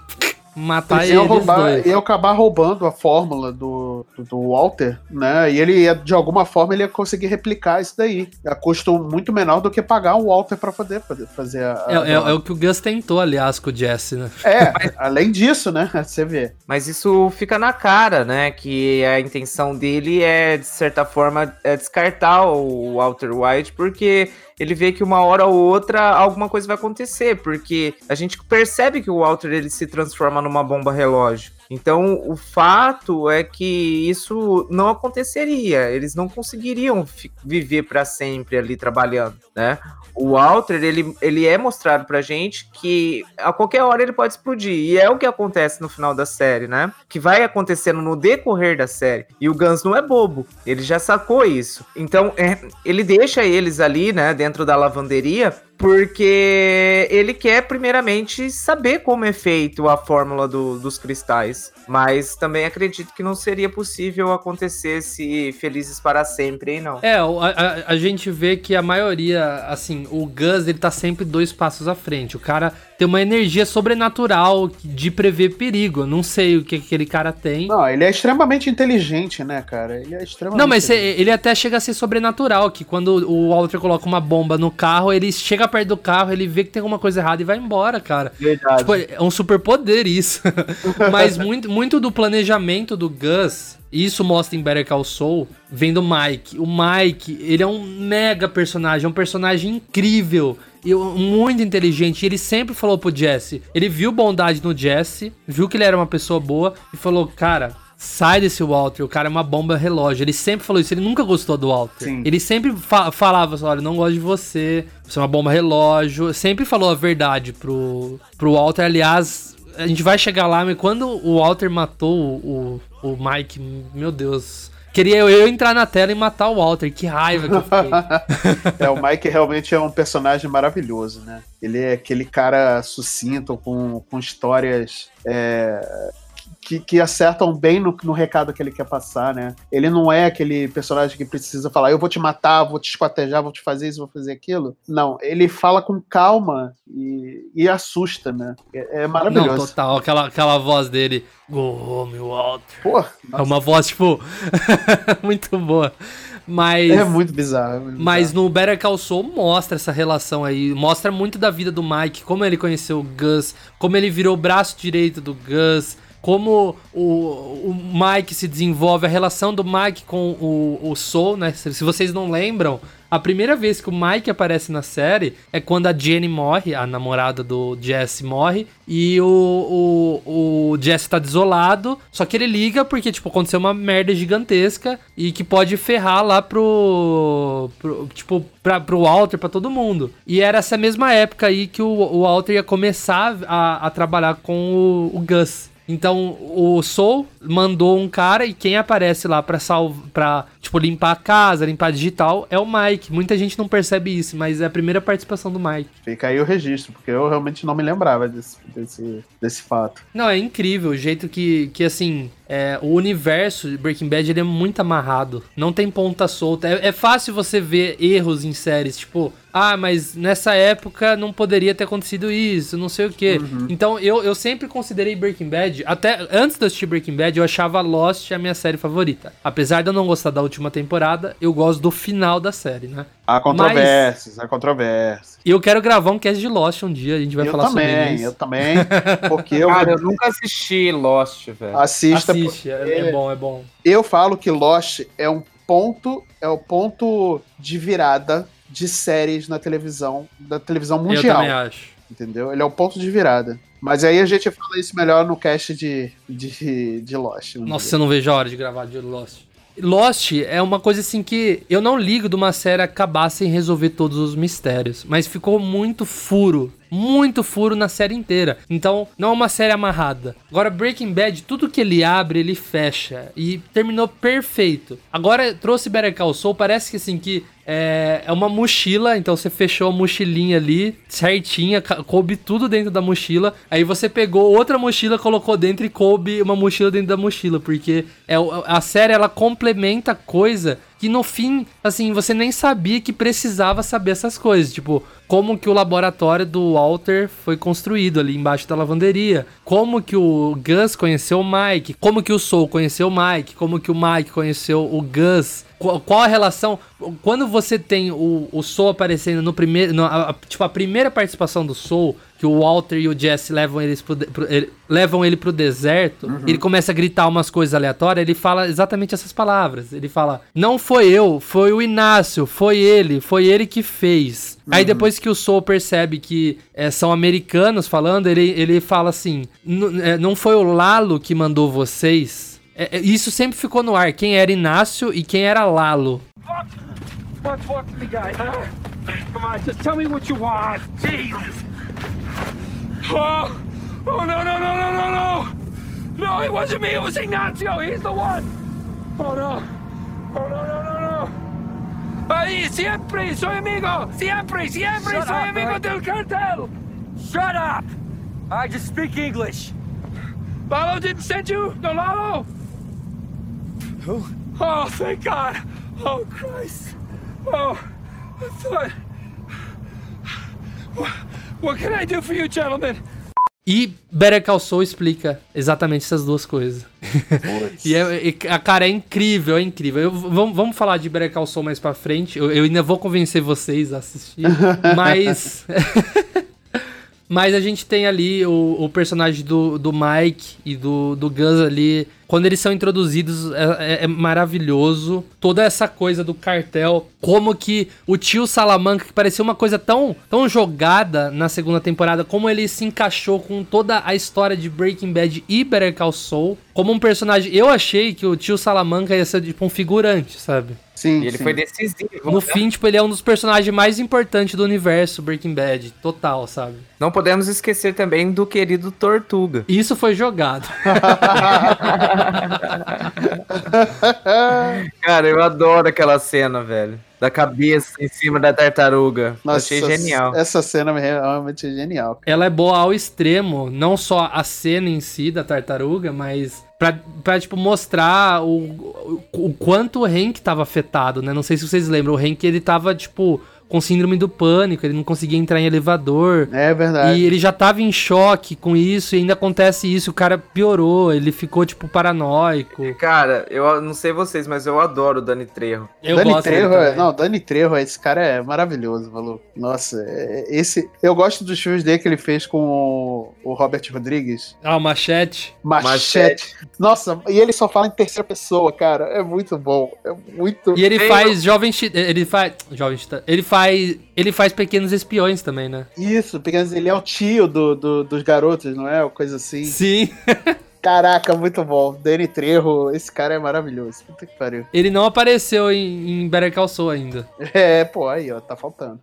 matar Eles iam, roubar, dois. iam acabar roubando a fórmula do, do, Walter, né? E ele ia, de alguma forma, ele ia conseguir replicar isso daí. A custo muito menor do que pagar o Walter pra poder, poder fazer a. É, a- é- é o que o Gus tentou, aliás, com o Jesse, né? É, além disso, né? Você vê. Mas isso fica na cara, né? Que a intenção dele é, de certa forma, é descartar o Walter White, porque ele vê que uma hora ou outra alguma coisa vai acontecer, porque a gente percebe que o Walter ele se transforma numa bomba relógio. Então, o fato é que isso não aconteceria. Eles não conseguiriam viver para sempre ali trabalhando, né? O Walter, ele, ele é mostrado pra gente que a qualquer hora ele pode explodir. E é o que acontece no final da série, né? Que vai acontecendo no decorrer da série. E o Guns não é bobo. Ele já sacou isso. Então, é, ele deixa eles ali, né, dentro da lavanderia, porque ele quer, primeiramente, saber como é feito a fórmula do- dos cristais. Mas também acredito que não seria possível acontecer se felizes para sempre, hein, não. É, a, a- a gente vê que a maioria, assim, o Gus, ele tá sempre dois passos à frente. O cara tem uma energia sobrenatural de prever perigo. Eu não sei o que aquele cara tem. Não, ele é extremamente inteligente, né, cara? Ele é extremamente. Não, mas ele até chega a ser sobrenatural, que quando o Walter coloca uma bomba no carro, ele chega perto do carro, ele vê que tem alguma coisa errada e vai embora, cara. Verdade. Tipo, é um superpoder isso. mas muito, muito do planejamento do Gus isso mostra em Better Call Saul, vem do Mike. O Mike, ele é um mega personagem, é um personagem incrível e muito inteligente. E ele sempre falou pro Jesse, ele viu bondade no Jesse, viu que ele era uma pessoa boa e falou, cara, sai desse Walter, o cara é uma bomba relógio. Ele sempre falou isso, ele nunca gostou do Walter. Sim. Ele sempre fa falava assim, olha, não gosto de você, você é uma bomba relógio. Sempre falou a verdade pro, pro Walter, aliás... A gente vai chegar lá, mas quando o Walter matou o, o Mike, meu Deus. Queria eu, entrar na tela e matar o Walter, que raiva que eu fiquei. é, o Mike realmente é um personagem maravilhoso, né? Ele é aquele cara sucinto, com, com histórias é, que, que acertam bem no, no, recado que ele quer passar, né? Ele não é aquele personagem que precisa falar, eu vou te matar, vou te esquartejar, vou te fazer isso, vou fazer aquilo. Não, ele fala com calma e, e assusta, né? É, é maravilhoso. Não, total, aquela, aquela voz dele, go meu Walter. Pô, é uma voz, tipo, muito boa. Mas. É muito bizarro. É muito mas bizarro. no Better Call Saul mostra essa relação aí. Mostra muito da vida do Mike, como ele conheceu o Gus, como ele virou o braço direito do Gus, como o, o Mike se desenvolve, a relação do Mike com o, o Soul, né? Se, vocês não lembram, a primeira vez que o Mike aparece na série é quando a Jenny morre, a namorada do Jesse morre, e o, o, o Jesse tá desolado, só que ele liga porque, tipo, aconteceu uma merda gigantesca e que pode ferrar lá pro. pro tipo, pra, pro Walter, pra todo mundo. E era essa mesma época aí que o, o Walter ia começar a, a trabalhar com o, o Gus. Então, o Soul mandou um cara e quem aparece lá pra salvar, pra, tipo, limpar a casa, limpar a digital, é o Mike. Muita gente não percebe isso, mas é a primeira participação do Mike. Fica aí o registro, porque eu realmente não me lembrava desse, desse, desse fato. Não, é incrível o jeito que, que assim, é, o universo de Breaking Bad ele é muito amarrado. Não tem ponta solta. É, é fácil você ver erros em séries, tipo, ah, mas nessa época não poderia ter acontecido isso, não sei o quê. Uhum. Então eu, eu sempre considerei Breaking Bad, até antes de assistir Breaking Bad, eu achava Lost a minha série favorita. Apesar de eu não gostar da última temporada, eu gosto do final da série, né? Há controvérsias, há controvérsias. E eu quero gravar um cast de Lost um dia, a gente vai eu falar também, sobre isso. Eu também, porque eu... Cara, eu nunca assisti Lost, velho. Assista. Assiste, é, é bom, é bom. Eu falo que Lost é um ponto, é o ponto de virada de séries na televisão, da televisão mundial. Eu também acho. Entendeu? Ele é o ponto de virada. Mas aí a gente fala isso melhor no cast de, de, de Lost. Nossa, dia. eu não vejo a hora de gravar de Lost. Lost é uma coisa assim que eu não ligo de uma série acabar sem resolver todos os mistérios, mas ficou muito furo muito furo na série inteira. Então, não é uma série amarrada. Agora, Breaking Bad, tudo que ele abre, ele fecha. E terminou perfeito. Agora, trouxe Better Call Saul, parece que assim, que é, é uma mochila, então você fechou a mochilinha ali, certinha, coube tudo dentro da mochila. Aí você pegou outra mochila, colocou dentro e coube uma mochila dentro da mochila, porque é, a série ela complementa coisa que no fim, assim, você nem sabia que precisava saber essas coisas. Tipo, como que o laboratório do Walter foi construído ali embaixo da lavanderia. Como que o Gus conheceu o Mike. Como que o Soul conheceu o Mike. Como que o Mike conheceu o Gus. Qual, qual a relação... Quando você tem o, o Soul aparecendo no primeiro... No, a, a, tipo, a primeira participação do Soul que o Walter e o Jesse levam, eles pro, pro, ele, levam ele pro deserto, uhum. ele começa a gritar umas coisas aleatórias, ele fala exatamente essas palavras. Ele fala: Não foi eu, foi o Inácio, foi ele, foi ele que fez. Uhum. Aí depois que o Soul percebe que é, são americanos falando, ele, ele fala assim: é, Não foi o Lalo que mandou vocês. É, é, isso sempre ficou no ar: quem era Inácio e quem era Lalo. Fuck! Fuck, me, guy, huh? Come on, just tell me what you want. Jesus! Oh! Oh, no, no, no, no, no, no! No, it wasn't me, it was Ignacio! He's the one! Oh, no! Oh, no, no, no, no! Ahí, siempre soy amigo! Siempre, siempre Shut soy up, amigo del cartel! Shut up! I just speak English! Lalo didn't send you? No, Lalo? Who? Oh, thank God! Oh, Christ! Oh, I thought... What can I do for you, gentlemen? E Better Call Saul explica exatamente essas duas coisas. e, é, e a cara é incrível, é incrível. Eu- vamos, vamos falar de Better Call Saul mais pra frente. Eu, eu ainda vou convencer vocês a assistir. mas. mas a gente tem ali o, o personagem do, do Mike e do, do Gus ali. Quando eles são introduzidos, é, é- é maravilhoso. Toda essa coisa do cartel. Como que o tio Salamanca, que parecia uma coisa tão, tão jogada na segunda temporada, como ele se encaixou com toda a história de Breaking Bad e Better Call Saul. Como um personagem. Eu achei que o tio Salamanca ia ser tipo um figurante, sabe? Sim, E ele sim. foi decisivo. No né? fim, tipo, ele é um dos personagens mais importantes do universo Breaking Bad. Total, sabe? Não podemos esquecer também do querido Tortuga. Isso foi jogado. Cara, eu adoro aquela cena, velho. Da cabeça em cima da tartaruga. Nossa, Achei genial. Essa cena é realmente genial. Ela é boa ao extremo, não só a cena em si da tartaruga, mas pra, pra tipo, mostrar o, o, o quanto o Hank tava afetado, né? Não sei se vocês lembram, o Hank, ele tava, tipo, com síndrome do pânico, ele não conseguia entrar em elevador. É verdade. E ele já tava em choque com isso, e ainda acontece isso, o cara piorou, ele ficou, tipo, paranoico. Cara, eu não sei vocês, mas eu adoro o Dani Trejo. Eu Dani gosto Trejo, é- não, Dani Trejo, esse cara é maravilhoso, maluco. Nossa, é- esse, eu gosto dos filmes dele que ele fez com o, Robert Rodrigues. Ah, o Machete. Machete. Nossa, e ele só fala em terceira pessoa, cara. É muito bom. É muito. E ele Tem- faz jovem ele faz jovem ele faz ele faz pequenos espiões também, né? Isso, porque ele é o tio do, do- dos garotos, não é? Uma coisa assim. Sim. Caraca, muito bom. Dani Trejo, esse cara é maravilhoso. Puta que pariu. Ele não apareceu em, em Better Call Saul ainda. É, pô, aí, ó, tá faltando.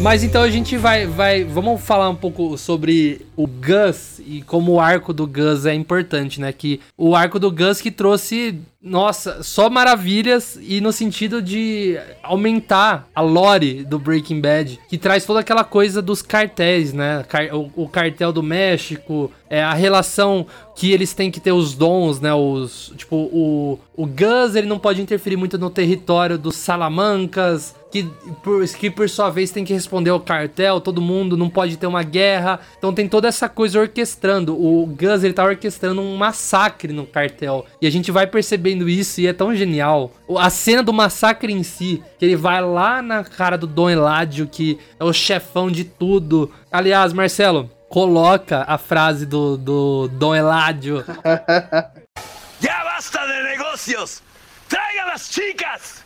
Mas então a gente vai vai vamos falar um pouco sobre o Gus e como o arco do Gus é importante, né? Que o arco do Gus que trouxe nossa, só maravilhas e no sentido de aumentar a lore do Breaking Bad, que traz toda aquela coisa dos cartéis, né? O, o cartel do México, é a relação que eles têm que ter os dons, né? Os tipo o o Gus ele não pode interferir muito no território dos Salamancas, que por, que por sua vez tem que responder ao cartel, todo mundo não pode ter uma guerra. Então tem toda essa coisa orquestrando. O Gus ele tá orquestrando um massacre no cartel. E a gente vai percebendo isso e é tão genial. A cena do massacre em si, que ele vai lá na cara do Dom Eladio, que é o chefão de tudo. Aliás, Marcelo, coloca a frase do, do Dom Eladio. ¡Ya basta de negocios! ¡Traigan las chicas!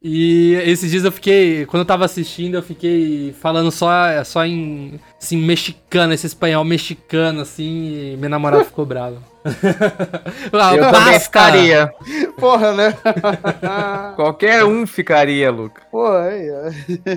E esses dias eu fiquei, quando eu tava assistindo, eu fiquei falando só, só em, assim, mexicano, esse espanhol mexicano, assim, e minha namorada ficou brava. Ah, Eu também ficaria. Porra, né? Qualquer um ficaria, Luca. Ó.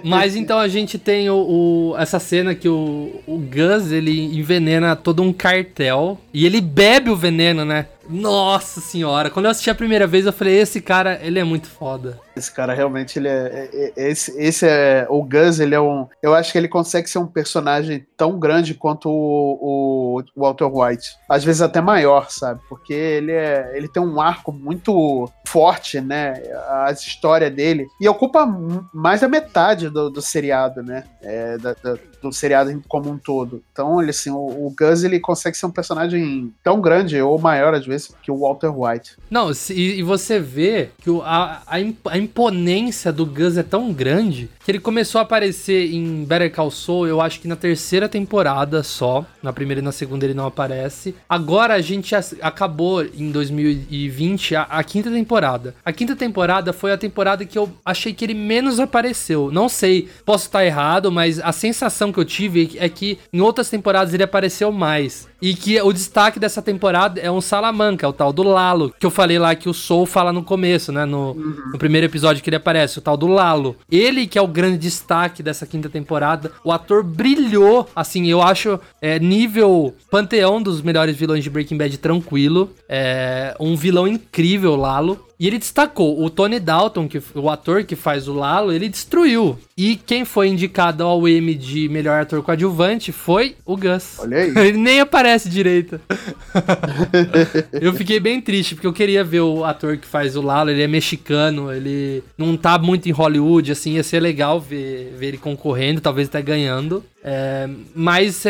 Mas então a gente tem o, o- essa cena que o, o Gus, ele envenena todo um cartel, e ele bebe o veneno, né? Nossa senhora, quando eu assisti a primeira vez, eu falei, esse cara, ele é muito foda. Esse cara realmente, ele é, é- é- Esse, esse é. O Gus, ele é um. Eu acho que ele consegue ser um personagem tão grande quanto o, o Walter White. Às vezes até maior, sabe? Porque ele é. Ele tem um arco muito forte, né? A história dele. E ocupa mais da metade do, do seriado, né? É, da- da- do seriado como um todo. Então, ele, assim, o, o Gus, ele consegue ser um personagem tão grande, ou maior às vezes, que o Walter White. Não, se- e, você vê que o- a, a, imp- a imponência do Gus é tão grande que ele começou a aparecer em Better Call Saul, eu acho que na terceira temporada só. Na primeira e na segunda ele não aparece. Agora a gente acabou em 2020 a, a quinta temporada. A quinta temporada foi a temporada que eu achei que ele menos apareceu. Não sei, posso estar errado, mas a sensação que eu tive é que em outras temporadas ele apareceu mais. E que o destaque dessa temporada é um Salamanca, o tal do Lalo, que eu falei lá que o Soul fala no começo, né? No, no primeiro episódio que ele aparece, o tal do Lalo. Ele que é o grande destaque dessa quinta temporada. O ator brilhou, assim, eu acho é, nível panteão dos melhores vilões de Breaking Bad tranquilo. É um vilão incrível, Lalo. E ele destacou, o Tony Dalton, que o ator que faz o Lalo, ele destruiu. E quem foi indicado ao Emmy de melhor ator coadjuvante foi o Gus. Olha aí. Ele nem aparece aparece direito. eu fiquei bem triste, porque eu queria ver o ator que faz o Lalo, ele é mexicano, ele não tá muito em Hollywood, assim, ia ser legal ver, ver ele concorrendo, talvez até ganhando. É, mas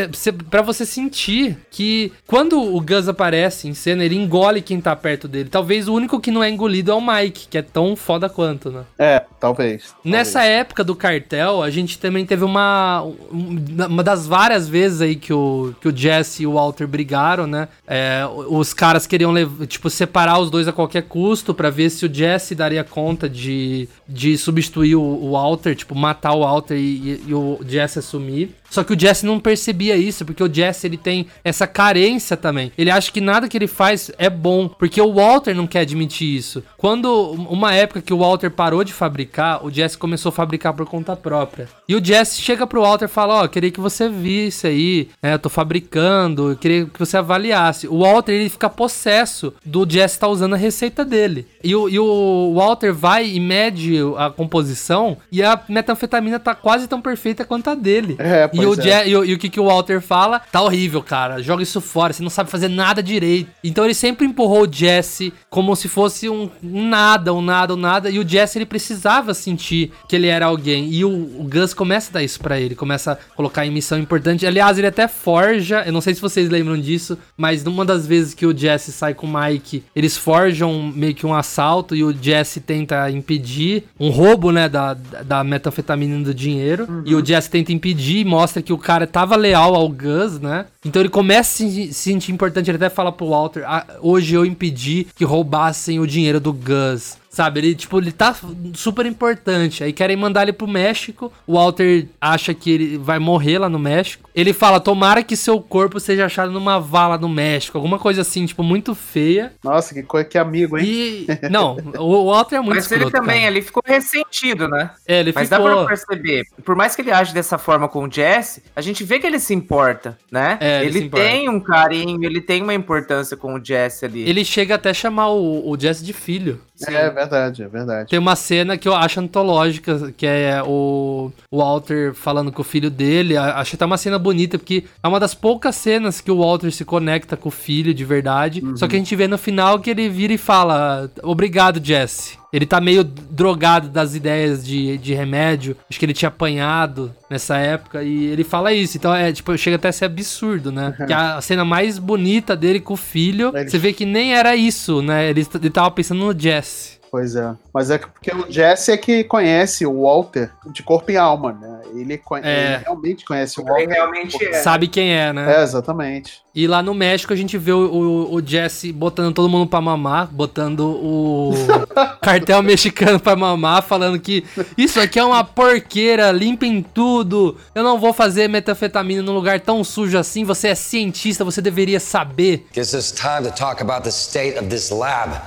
para você sentir que quando o Gus aparece em cena, ele engole quem tá perto dele. Talvez o único que não é engolido é o Mike, que é tão foda quanto, né? É, talvez. Nessa talvez. época do cartel, a gente também teve uma. Uma das várias vezes aí que o, que o Jesse e o Walter brigaram, né? É, os caras queriam, tipo, separar os dois a qualquer custo para ver se o Jesse daria conta de, de substituir o, o Walter, tipo, matar o Walter e, e, e o Jesse assumir. Só que o Jesse não percebia isso, porque o Jesse ele tem essa carência também. Ele acha que nada que ele faz é bom, porque o Walter não quer admitir isso. Quando uma época que o Walter parou de fabricar, o Jesse começou a fabricar por conta própria. E o Jesse chega pro Walter e fala: "Ó, oh, queria que você visse aí, né? Eu tô fabricando, eu queria que você avaliasse". O Walter ele fica possesso do Jesse tá usando a receita dele. E o, e o Walter vai e mede a composição e a metanfetamina tá quase tão perfeita quanto a dele. É, e, o é. e, o, e o que, que o Walter fala? Tá horrível, cara. Joga isso fora, você não sabe fazer nada direito. Então ele sempre empurrou o Jesse como se fosse um, nada, um nada, um nada. E o Jesse ele precisava sentir que ele era alguém. E o, o Gus começa a dar isso pra ele, começa a colocar em missão importante. Aliás, ele até forja, eu não sei se vocês lembram disso, mas numa das vezes que o Jesse sai com o Mike, eles forjam meio que um assalto e o Jesse tenta impedir um roubo, né, da, da metanfetamina do dinheiro. Uhum. E o Jesse tenta impedir e mostra que o cara tava leal ao Gus, né? Então ele começa a se sentir importante, ele até fala pro Walter, ah, hoje eu impedi que roubassem o dinheiro do Gus. Sabe, ele, tipo, ele tá super importante. Aí querem mandar ele pro México. O Walter acha que ele vai morrer lá no México. Ele fala: tomara que seu corpo seja achado numa vala no México. Alguma coisa assim, tipo, muito feia. Nossa, que coisa que amigo, hein? E. Não, o Walter é muito Mas escroto, ele também, cara. ele ficou ressentido, né? É, ele Mas ficou. Mas dá pra perceber. Por mais que ele age dessa forma com o Jesse, a gente vê que ele se importa, né? É, ele, ele tem um carinho, ele tem uma importância com o Jesse ali. Ele chega até a chamar o, o Jesse de filho. Sim. É verdade, é verdade. Tem uma cena que eu acho antológica, que é o Walter falando com o filho dele. Acho até uma cena bonita, porque é uma das poucas cenas que o Walter se conecta com o filho de verdade. Uhum. Só que a gente vê no final que ele vira e fala: Obrigado, Jesse. Ele tá meio drogado das ideias de, de remédio. Acho que ele tinha apanhado nessa época. E ele fala isso. Então é, tipo, chega até a ser absurdo, né? Uhum. Que a cena mais bonita dele com o filho, ele... você vê que nem era isso, né? Ele, ele tava pensando no Jesse. Pois é. Mas é porque o Jesse é que conhece o Walter de corpo e alma, né? Ele, conhe... é. ele realmente conhece o Walter. Ele realmente é. Sabe quem é, né? É, exatamente. E lá no México a gente vê o, o, o Jesse botando todo mundo pra mamar, botando o cartel mexicano pra mamar, falando que isso aqui é uma porqueira, limpem tudo. Eu não vou fazer metanfetamina num lugar tão sujo assim. Você é cientista, você deveria saber. Guess it's time to talk about the state of this lab.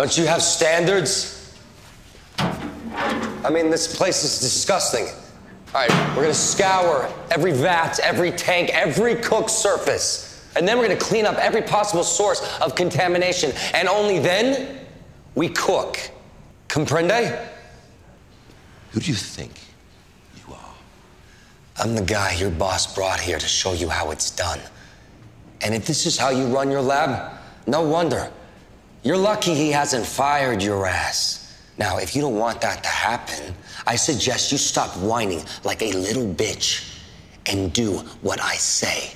Don't you have standards? I mean, this place is disgusting. All right, we're gonna scour every vat, every tank, every cooked surface. And then we're gonna clean up every possible source of contamination. And only then, we cook. Comprende? Who do you think you are? I'm the guy your boss brought here to show you how it's done. And if this is how you run your lab, no wonder. You're lucky he hasn't fired your ass. Now, if you don't want that to happen, I suggest you stop whining like a little bitch and do what I say.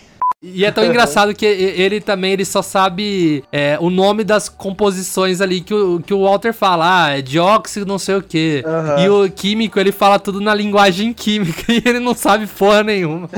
E é tão engraçado que ele também ele só sabe é, o nome das composições ali que o, que o Walter fala. Ah, é dióxido, não sei o que. Uhum. E o químico, ele fala tudo na linguagem química e ele não sabe porra nenhuma.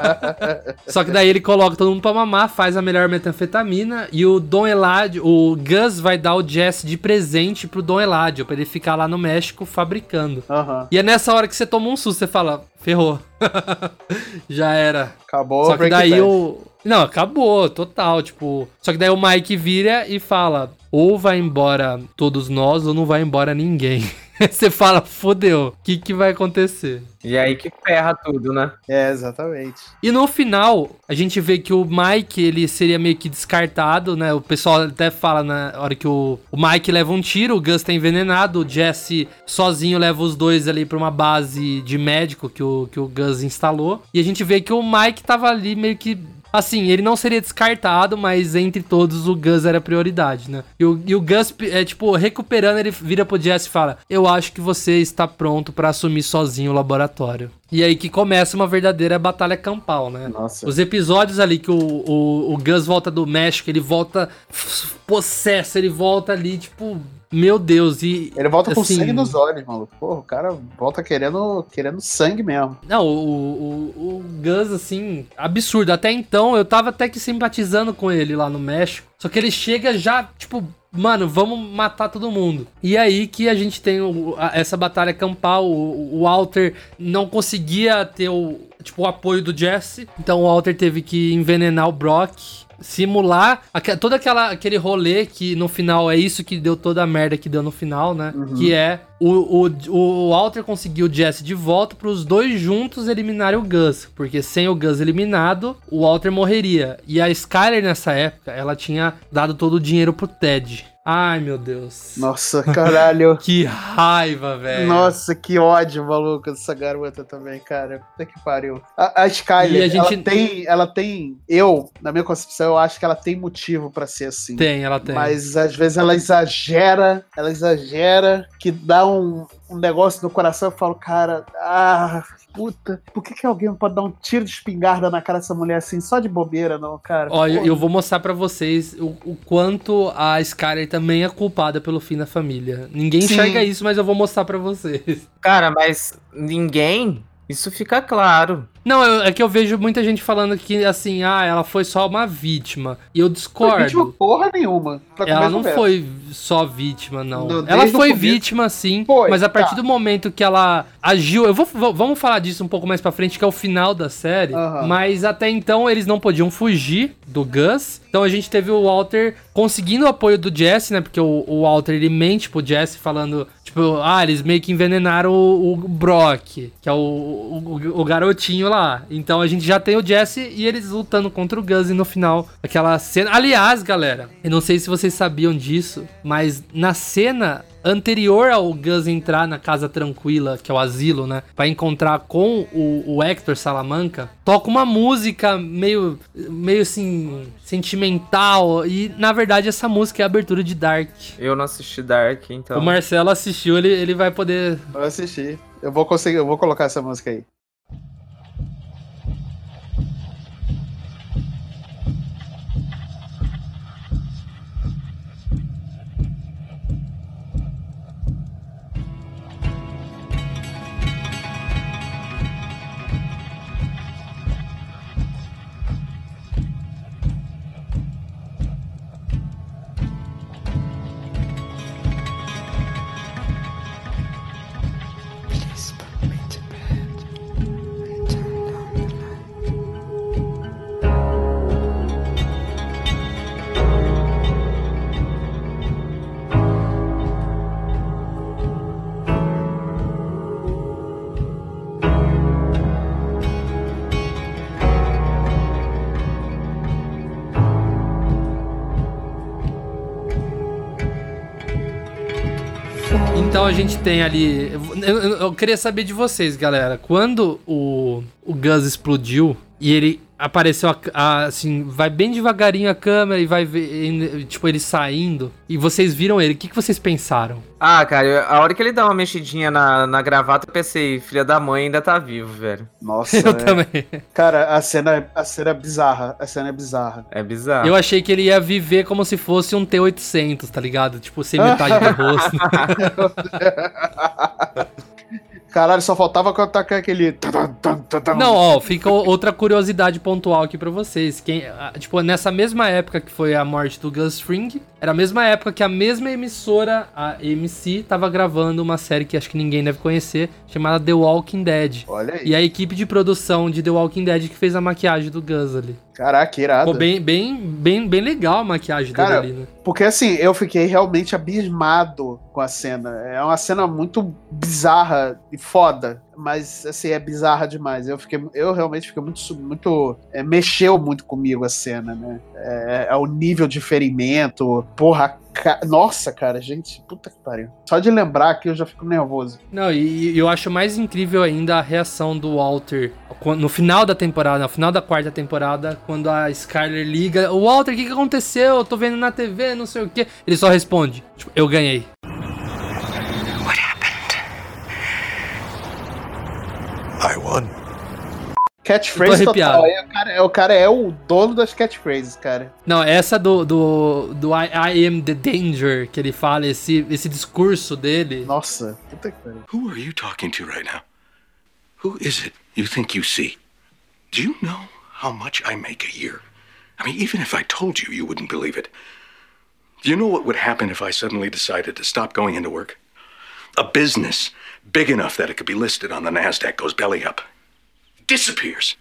só que daí ele coloca todo mundo pra mamar, faz a melhor metanfetamina e o Dom Eladio, o Gus vai dar o Jess de presente pro Dom Eladio, pra ele ficar lá no México fabricando. Uhum. E é nessa hora que você toma um susto, você fala, ferrou. Já era. Acabou. Só que daí o. Não, acabou, total. Tipo. Só que daí o Mike vira e fala: ou vai embora todos nós, ou não vai embora ninguém. Você fala, fodeu, o que, que vai acontecer? E aí que ferra tudo, né? É, exatamente. E no final, a gente vê que o Mike, ele seria meio que descartado, né? O pessoal até fala na hora que o, o Mike leva um tiro, o Gus tá envenenado, o Jesse sozinho leva os dois ali pra uma base de médico que o, que o Gus instalou. E a gente vê que o Mike tava ali meio que Assim, ele não seria descartado, mas entre todos o Gus era prioridade, né? E o, e o Gus, é tipo, recuperando, ele vira pro Jesse e fala: Eu acho que você está pronto pra assumir sozinho o laboratório. E aí que começa uma verdadeira batalha campal, né? Nossa. Os episódios ali que o, o, o Gus volta do México, ele volta possesso, ele volta ali, tipo, meu Deus, e. Ele volta com assim, sangue nos olhos, maluco. Porra, o cara volta querendo, querendo sangue mesmo. Não, o, o, o Gus, assim, absurdo. Até então eu tava até que simpatizando com ele lá no México. Só que ele chega já, tipo, mano, vamos matar todo mundo. E aí que a gente tem o- a- essa batalha campal. O, o Walter não conseguia ter o, tipo, o apoio do Jesse. Então o Walter teve que envenenar o Brock. Simular todo aquela, aquele rolê que no final é isso que deu toda a merda que deu no final, né? Que é o, o, o Walter conseguiu o Jesse de volta para os dois juntos eliminarem o Gus. Porque sem o Gus eliminado, o Walter morreria. E a Skyler nessa época, ela tinha dado todo o dinheiro pro Ted. Ai, meu Deus. Nossa, caralho. Que raiva, velho. Nossa, que ódio, maluco, dessa garota também, cara. Puta que pariu. A, a Skyler, a gente- ela tem. Ela tem. Eu, na minha concepção, eu acho que ela tem motivo pra ser assim. Tem, ela tem. Mas às vezes ela exagera, ela exagera, que dá um, um negócio no coração. Eu falo, cara, ah, puta, por que, que alguém pode dar um tiro de espingarda na cara dessa mulher assim, só de bobeira, não, cara? Ó, eu, eu vou mostrar pra vocês o, o quanto a Skyler também é culpada pelo fim da família. Ninguém Sim. enxerga isso, mas eu vou mostrar pra vocês. Cara, mas ninguém. Isso fica claro. Não, eu- é que eu vejo muita gente falando que, assim, ah, ela foi só uma vítima. E eu Não foi discordo. vítima porra nenhuma. Ela não foi só vítima, não. No- ela foi vítima, sim. Foi, mas a partir tá. do momento que ela agiu. Eu vou, vamos falar disso um pouco mais pra frente, que é o final da série. Aham. Mas até então eles não podiam fugir do Gus. Então a gente teve o Walter conseguindo o apoio do Jesse, né? Porque o, o Walter ele mente pro Jesse falando, tipo, ah, eles meio que envenenaram o, o Brock, que é o, o, o garotinho lá. Então a gente já tem o Jesse e eles lutando contra o Gus e no final aquela cena. Aliás, galera, eu não sei se vocês sabiam disso, mas na cena anterior ao Gus entrar na casa tranquila, que é o asilo, né? Pra encontrar com o, o Hector Salamanca, toca uma música meio, meio assim, sentimental. E na verdade essa música é a abertura de Dark. Eu não assisti Dark, então. O Marcelo assistiu, ele, ele vai poder. Eu assisti. Eu vou conseguir, eu vou colocar essa música aí. Gente tem ali. Eu, eu- eu queria saber de vocês, galera. Quando o, o Gus explodiu e ele apareceu a- a- assim, vai bem devagarinho a câmera e vai ver, tipo, ele saindo. E vocês viram ele, o que, que vocês pensaram? Ah, cara, eu- a hora que ele dá uma mexidinha na, na gravata, eu pensei, filha da mãe ainda tá vivo, velho. Nossa, Eu é- também. cara, a cena, a cena é bizarra. A cena é bizarra. É bizarro. Eu achei que ele ia viver como se fosse um T-800, tá ligado? Tipo, sem metade do rosto. Caralho, só faltava quando tacar aquele. Não, ó, fica outra curiosidade pontual aqui pra vocês. Quem, tipo, nessa mesma época que foi a morte do Gus Fring, era a mesma época que a mesma emissora, a AMC, tava gravando uma série que acho que ninguém deve conhecer, chamada The Walking Dead. Olha aí. E a equipe de produção de The Walking Dead que fez a maquiagem do Gus ali. Caraca, irado. Ficou bem, bem, bem, bem legal a maquiagem Cara, dele ali, né? Porque assim, eu fiquei realmente abismado com a cena. É uma cena muito bizarra e foda. Mas assim, é bizarra demais. Eu fiquei. Eu realmente fiquei muito. muito é, mexeu muito comigo a cena, né? É, é o nível de ferimento, porra, Ca- Nossa, cara, gente, puta que pariu. Só de lembrar aqui eu já fico nervoso. Não, e, eu acho mais incrível ainda a reação do Walter no final da temporada, no final da quarta temporada, quando a Skyler liga, Walter, o que, que aconteceu? Eu tô vendo na TV, não sei o que. Ele só responde, tipo, eu ganhei. I won. Catchphrase total. É, o, cara, é, o cara é o dono das catchphrases, cara. Não, essa do, do, do I, I am the danger que ele fala, esse, esse discurso dele. Nossa, puta que pariu. Who are you talking to right now? Who is it you think you see? Do you know how much I make a year? I mean, even if I told you, you wouldn't believe it. Do you know what would happen if I suddenly decided to stop going into work? A business big enough that it could be listed on the NASDAQ goes belly up, disappears.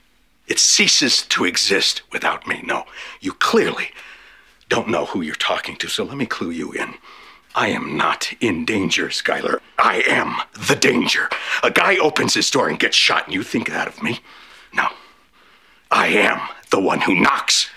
It ceases to exist without me. No, you clearly don't know who you're talking to, so let me clue you in. I am not in danger, Skylar. I am the danger. A guy opens his door and gets shot, and you think that of me? No. I am the one who knocks.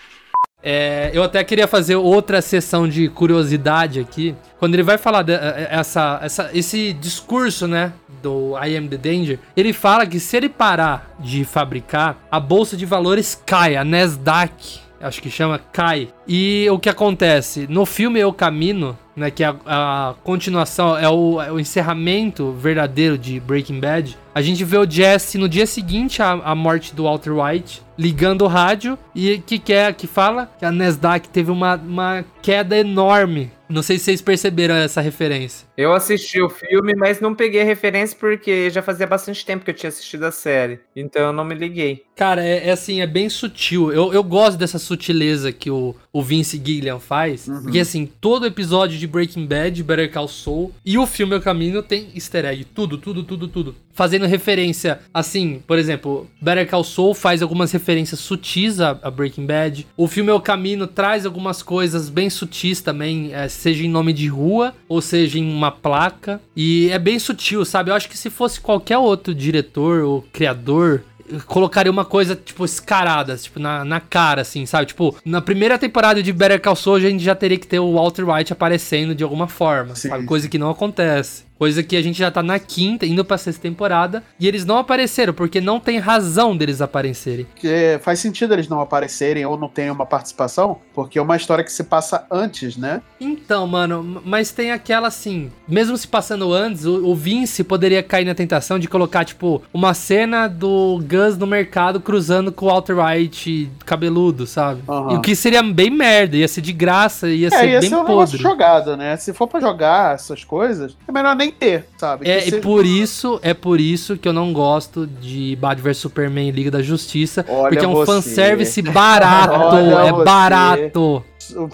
É, eu até queria fazer outra sessão de curiosidade aqui. Quando ele vai falar de- eh, essa, essa, esse discurso, né? Do I am the danger, ele fala que se ele parar de fabricar, a bolsa de valores cai, a Nasdaq, acho que chama, cai. E o que acontece? No filme Eu Camino, né? Que é a, a continuação, é o, é o encerramento verdadeiro de Breaking Bad. A gente vê o Jesse no dia seguinte à, à morte do Walter White, ligando o rádio e que quer que fala que a Nasdaq teve uma, uma queda enorme. Não sei se vocês perceberam essa referência. Eu assisti o filme, mas não peguei a referência porque já fazia bastante tempo que eu tinha assistido a série. Então eu não me liguei. Cara, é, é assim, é bem sutil. Eu, eu gosto dessa sutileza que o, o Vince Gilliam faz. Porque assim, todo episódio de Breaking Bad, Better Call Saul e o filme O Caminho tem easter egg. Tudo, tudo, tudo, tudo. Fazendo referência, assim, por exemplo, Better Call Saul faz algumas referências sutis a, a Breaking Bad. O filme O Caminho traz algumas coisas bem sutis também, é, seja em nome de rua ou seja em uma placa. E é bem sutil, sabe? Eu acho que se fosse qualquer outro diretor ou criador colocaria uma coisa, tipo, escarada, tipo, na, na cara, assim, sabe? Tipo, na primeira temporada de Better Call Saul, a gente já teria que ter o Walter White aparecendo de alguma forma, Sim. sabe? Coisa que não acontece. Coisa que a gente já tá na quinta, indo pra sexta temporada, e eles não apareceram, porque não tem razão deles aparecerem. Porque faz sentido eles não aparecerem ou não terem uma participação, porque é uma história que se passa antes, né? Então, mano, mas tem aquela assim, mesmo se passando antes, o, o Vince poderia cair na tentação de colocar, tipo, uma cena do Gus no mercado cruzando com o Walter White cabeludo, sabe? E o que seria bem merda, ia ser de graça, ia É, ser ia bem ser um podre. jogado, né? Se for pra jogar essas coisas, é melhor nem ter, sabe? É, por isso, é por isso que eu não gosto de Batman vs Superman e Liga da Justiça, Olha porque é um você. fanservice barato, é você. barato.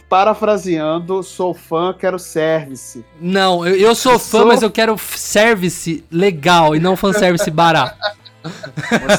Parafraseando, sou fã, quero service. Não, eu, eu sou fã, Sou- mas eu quero service legal e não fanservice barato.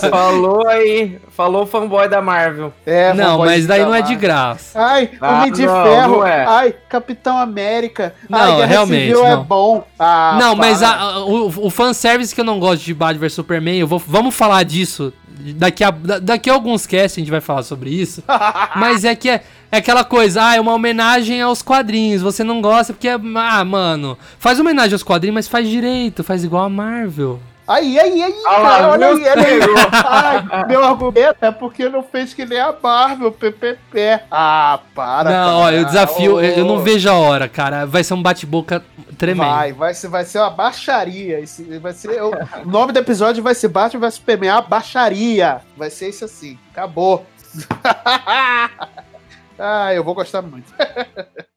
Falou aí, falou o fanboy da Marvel. É, não, mas daí não é de graça. Ai, Ah, Homem de não, Ferro. não é. Ai, Capitão América. Não, Ai, Guerra realmente, Civil é não. bom. Ah, não, mas para. a- a- o, o fanservice que eu não gosto de Batman vs Superman, eu vou, vamos falar disso. Daqui a, da- daqui a alguns casts a gente vai falar sobre isso. mas é que é, é aquela coisa, ah, é uma homenagem aos quadrinhos. Você não gosta porque é. Ah, mano. Faz homenagem aos quadrinhos, mas faz direito, faz igual a Marvel. Aí, aí, aí, Ah cara, olha aí, olha. Ai, meu argumento é porque não fez que nem a Marvel, PPP. Ah, para. não, ó, eu desafio, eu, eu não vejo a hora, cara. Vai ser um bate-boca tremendo. Vai, vai ser, vai ser uma baixaria. Esse, vai ser, o nome do episódio vai ser Batman vs Superman, a baixaria. Vai ser isso assim. Acabou. ah, eu vou gostar muito.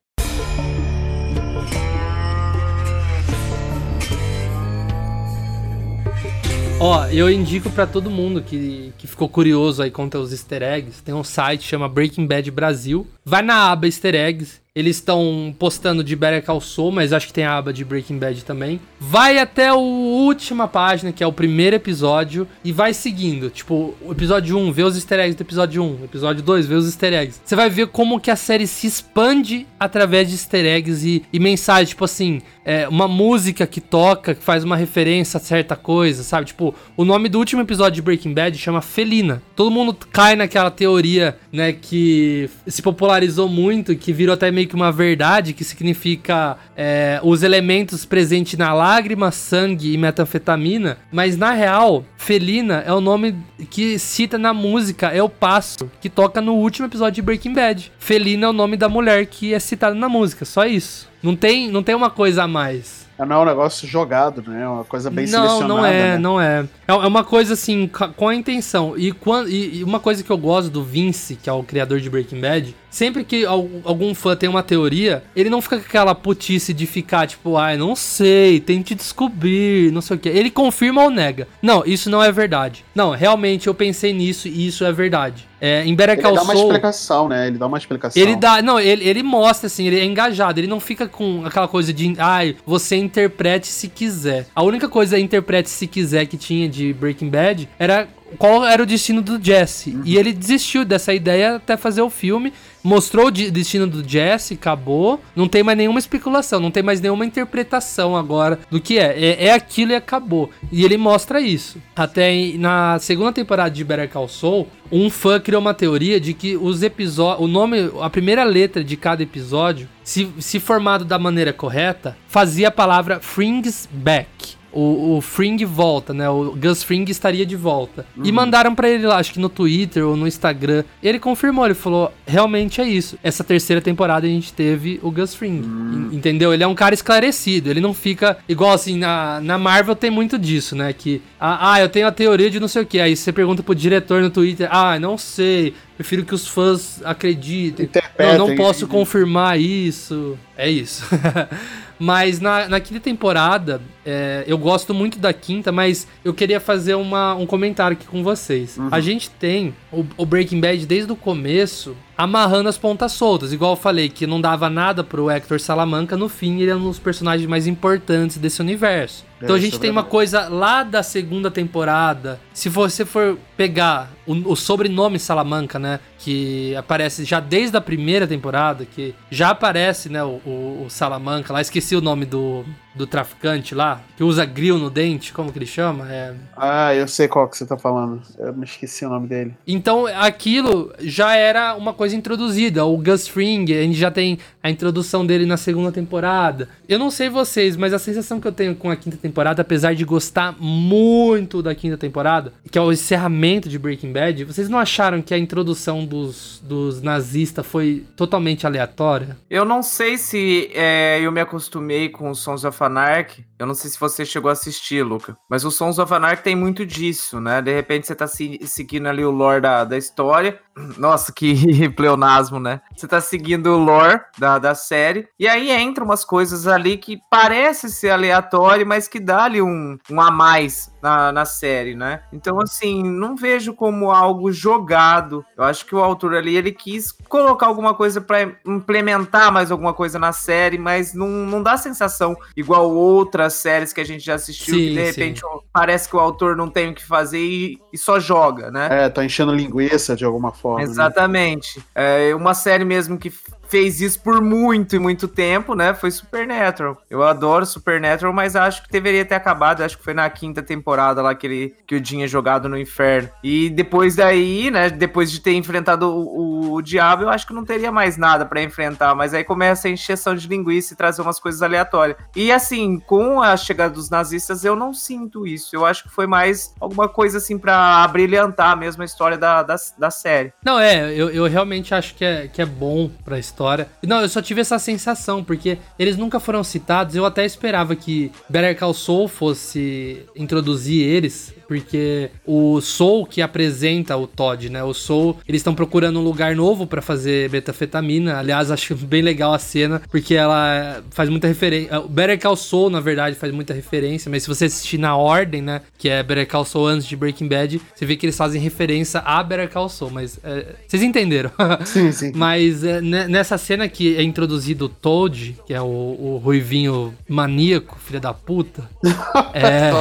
Ó, eu indico pra todo mundo que, que ficou curioso aí com os easter eggs. Tem um site chama Breaking Bad Brasil. Vai na aba easter eggs. Eles estão postando de Better Call Saul, mas acho que tem a aba de Breaking Bad também. Vai até a última página, que é o primeiro episódio, e vai seguindo. Tipo, o episódio 1, vê os easter eggs do episódio 1. Episódio 2, vê os easter eggs. Você vai ver como que a série se expande através de easter eggs e, e mensagens, tipo assim, é, uma música que toca, que faz uma referência a certa coisa, sabe? Tipo, o nome do último episódio de Breaking Bad chama Felina. Todo mundo cai naquela teoria, né, que se popularizou muito, que virou até meio meio que uma verdade que significa é, os elementos presentes na lágrima, sangue e metanfetamina, mas na real, Felina é o nome que cita na música É o Passo, que toca no último episódio de Breaking Bad. Felina é o nome da mulher que é citada na música, só isso. Não tem, não tem uma coisa a mais. Não é um negócio jogado, né? É uma coisa bem não, selecionada. Não, é, né? não é. É é uma coisa assim, com a intenção. E, quando, e uma coisa que eu gosto do Vince, que é o criador de Breaking Bad, sempre que al- algum fã tem uma teoria, ele não fica com aquela putice de ficar tipo, ai, não sei, tente descobrir, não sei o que. Ele confirma ou nega. Não, isso não é verdade. Não, realmente eu pensei nisso e isso é verdade. É, em Better Ele Call dá uma explicação, né? Ele dá uma explicação. ele dá, não, ele, ele mostra assim, ele é engajado, ele não fica com aquela coisa de, ai, você interprete se quiser. A única coisa interprete se quiser que tinha de Breaking Bad era qual era o destino do Jesse. E ele desistiu dessa ideia até fazer o filme, mostrou o de- destino do Jesse, acabou, não tem mais nenhuma especulação, não tem mais nenhuma interpretação agora do que é. É, é aquilo e acabou. E ele mostra isso. Até na segunda temporada de Better Call Saul, um fã criou uma teoria de que os episódios, o nome, a primeira letra de cada episódio, se, se formado da maneira correta, fazia a palavra Frings Back. O, o Fring volta, né? O Gus Fring estaria de volta. E mandaram pra ele lá, acho que no Twitter ou no Instagram. Ele confirmou, ele falou: realmente é isso. Essa terceira temporada a gente teve o Gus Fring. En- Entendeu? Ele é um cara esclarecido. Ele não fica igual assim. Na, na Marvel tem muito disso, né? Que, ah, ah, eu tenho a teoria de não sei o que. Aí você pergunta pro diretor no Twitter: ah, não sei. Prefiro que os fãs acreditem. Interpretem. Não, não posso confirmar isso. É isso. mas na, na quinta temporada, é, eu gosto muito da quinta, mas eu queria fazer uma, um comentário aqui com vocês. A gente tem o, o Breaking Bad desde o começo amarrando as pontas soltas. Igual eu falei, que não dava nada pro Hector Salamanca, no fim ele é um dos personagens mais importantes desse universo. Então a É, gente é tem uma coisa lá da segunda temporada. Se você for pegar o, o sobrenome Salamanca, né? Que aparece já desde a primeira temporada, que já aparece, né? O, o- o Salamanca lá. Esqueci o nome do, do traficante lá, que usa grill no dente, como que ele chama? É. Ah, eu sei qual que você tá falando. Eu me esqueci o nome dele. Então aquilo já era uma coisa introduzida. O Gus Fring, a gente já tem a introdução dele na segunda temporada. Eu não sei vocês, mas a sensação que eu tenho com a quinta temporada, apesar de gostar muito da quinta temporada, que é o encerramento de Breaking Bad, vocês não acharam que a introdução dos, dos nazistas foi totalmente aleatória? Eu não sei se é, eu me acostumei com os Sons of Anarchy. Eu não sei se você chegou a assistir, Luca. Mas o Sons of Anarchy tem muito disso, né? De repente você tá se- seguindo ali o lore da, da história. Nossa, que pleonasmo, né? Você tá seguindo o lore da, da série. E aí entra umas coisas ali que parece ser aleatório, mas que dá ali um, um a mais na, na série, né? Então, assim, não vejo como algo jogado. Eu acho que o autor ali, ele quis colocar alguma coisa pra implementar mais alguma coisa na série, mas não, não dá sensação igual outras séries que a gente já assistiu, Sim, que de sim. repente ó, parece que o autor não tem o que fazer e, e só joga, né? É, tá enchendo linguiça de alguma forma. né? Exatamente. É uma série mesmo que fez isso por muito e muito tempo, né? Foi Supernatural. Eu adoro Supernatural, mas acho que deveria ter acabado. Acho que foi na quinta temporada lá que, ele, que o Jim é jogado no inferno. E depois daí, né? Depois de ter enfrentado o, o, o diabo, eu acho que não teria mais nada pra enfrentar. Mas aí começa a encheção de linguiça e trazer umas coisas aleatórias. E assim, com a chegada dos nazistas, eu não sinto isso. Eu acho que foi mais alguma coisa assim pra brilhantar mesmo a história da, da, da série. Não, é, eu, eu realmente acho que é, que é bom pra história. Não, eu só tive essa sensação, porque eles nunca foram citados. Eu até esperava que Better Call Saul fosse introduzir eles, porque o Soul que apresenta o Todd, né? O Soul, eles estão procurando um lugar novo pra fazer metafetamina. Aliás, acho bem legal a cena, porque ela faz muita referência. O Better Call Saul, na verdade, faz muita referência, mas se você assistir na ordem, né? Que é Better Call Saul antes de Breaking Bad, você vê que eles fazem referência a Better Call Saul, mas é, vocês entenderam. Sim, sim. Mas é, ne- nessa cena que é introduzido o Toad, que é o, o ruivinho maníaco, filha da puta. É,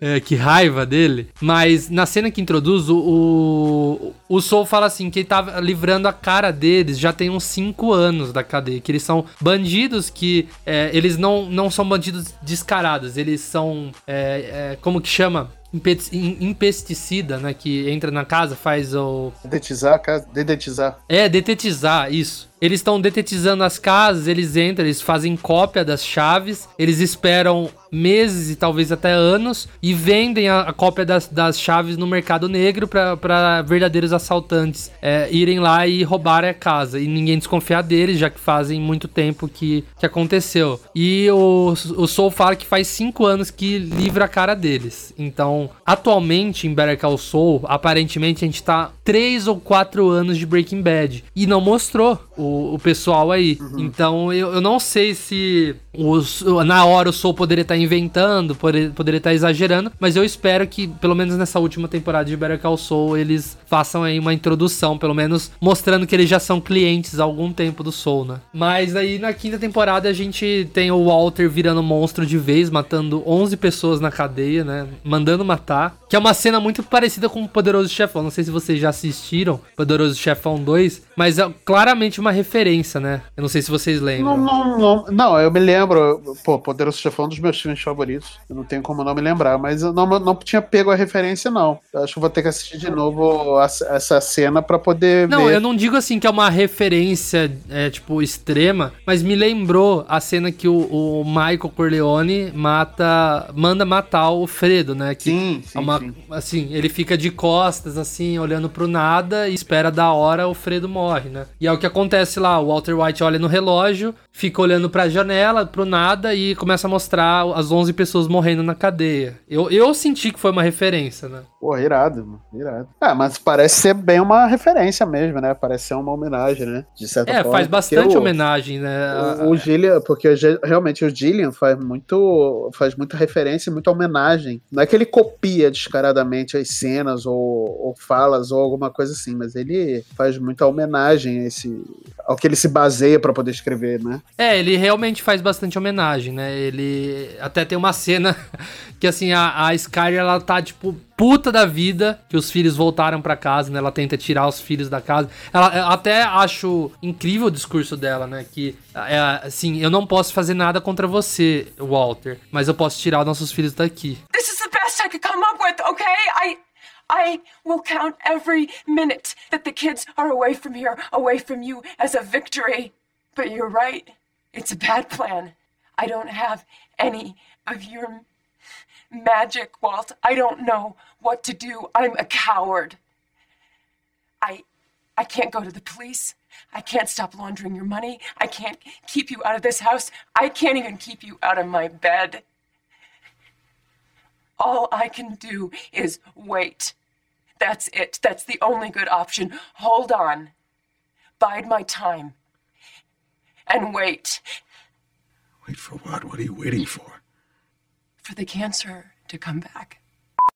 é, que raiva dele. Mas na cena que introduz, o, o, o Soul fala assim: que ele tava livrando a cara deles já tem uns 5 anos da cadeia. Que eles são bandidos que é, eles não, não são bandidos descarados, eles são. é, é, como que chama? em, pes- em- em pesticida, né? Que entra na casa, faz o. Dedetizar, cara, dedetizar. É, detetizar, isso. Eles estão detetizando as casas, eles entram, eles fazem cópia das chaves, eles esperam meses e talvez até anos e vendem a, a cópia das, das chaves no mercado negro para verdadeiros assaltantes é, irem lá e roubarem a casa. E ninguém desconfiar deles, já que fazem muito tempo que, que aconteceu. E o, o Soul fala que faz cinco anos que livra a cara deles. Então, atualmente em Better Call Saul, aparentemente a gente tá três ou quatro anos de Breaking Bad. E não mostrou o, o pessoal aí. Então, eu, eu não sei se os, na hora o Soul poderia estar inventando, poder- poderia estar exagerando, mas eu espero que, pelo menos nessa última temporada de Better Call Saul, eles façam aí uma introdução, pelo menos mostrando que eles já são clientes há algum tempo do Soul, né? Mas aí na quinta temporada a gente tem o Walter virando monstro de vez, matando 11 pessoas na cadeia, né? Mandando matar. Que é uma cena muito parecida com o Poderoso Chefão. Não sei se vocês já assistiram Poderoso Chefão 2, mas é claramente uma referência, né? Eu não sei se vocês lembram. Não, não, não, não, eu me lembro. Pô, Poderoso Chefão é um dos meus filmes favoritos. Eu não tenho como não me lembrar, mas eu não, não tinha pego a referência, não. Eu acho que vou ter que assistir de novo a- essa cena pra poder Não, ver. eu não digo assim que é uma referência, é, tipo, extrema, mas me lembrou a cena que o, o Michael Corleone mata, manda matar o Fredo, né? Que Sim, sim, é uma- sim. Assim, ele fica de costas, assim, olhando pro nada e espera da hora o Fredo morre, né? E é o que acontece lá, o Walter White olha no relógio, fica olhando pra janela, pro nada e começa a mostrar as 11 pessoas morrendo na cadeia. Eu, eu senti que foi uma referência, né? Pô, irado, mano, irado. Ah, mas parece ser bem uma referência mesmo, né? Parece ser uma homenagem, né? De certa É, forma. faz porque bastante o- homenagem, né? O, o Gillian, porque realmente o Gillian faz muito, faz muita referência e muita homenagem. Não é que ele copia descaradamente as cenas ou, ou falas ou alguma coisa assim, mas ele faz muita homenagem a esse, ao que ele se baseia pra poder escrever, né? É, ele realmente faz bastante homenagem, né? Ele até tem uma cena que assim a, a Skyler ela tá tipo puta da vida que os filhos voltaram pra casa, né? Ela tenta tirar os filhos da casa. Ela eu até acho incrível o discurso dela, né? Que é assim, eu não posso fazer nada contra você, Walter, mas eu posso tirar os nossos filhos daqui. This is the best I could come up with, okay? I I will count every minute that the kids are away from here, away from you as a victory. But you're right. It's a bad plan. I don't have any of your magic, Walt. I don't know what to do. I'm a coward. I I can't go to the police. I can't stop laundering your money. I can't keep you out of this house. I can't even keep you out of my bed. All I can do is wait. That's it. That's the only good option. Hold on. Bide my time. And wait Wait for what? What are you waiting for? For the cancer to come back.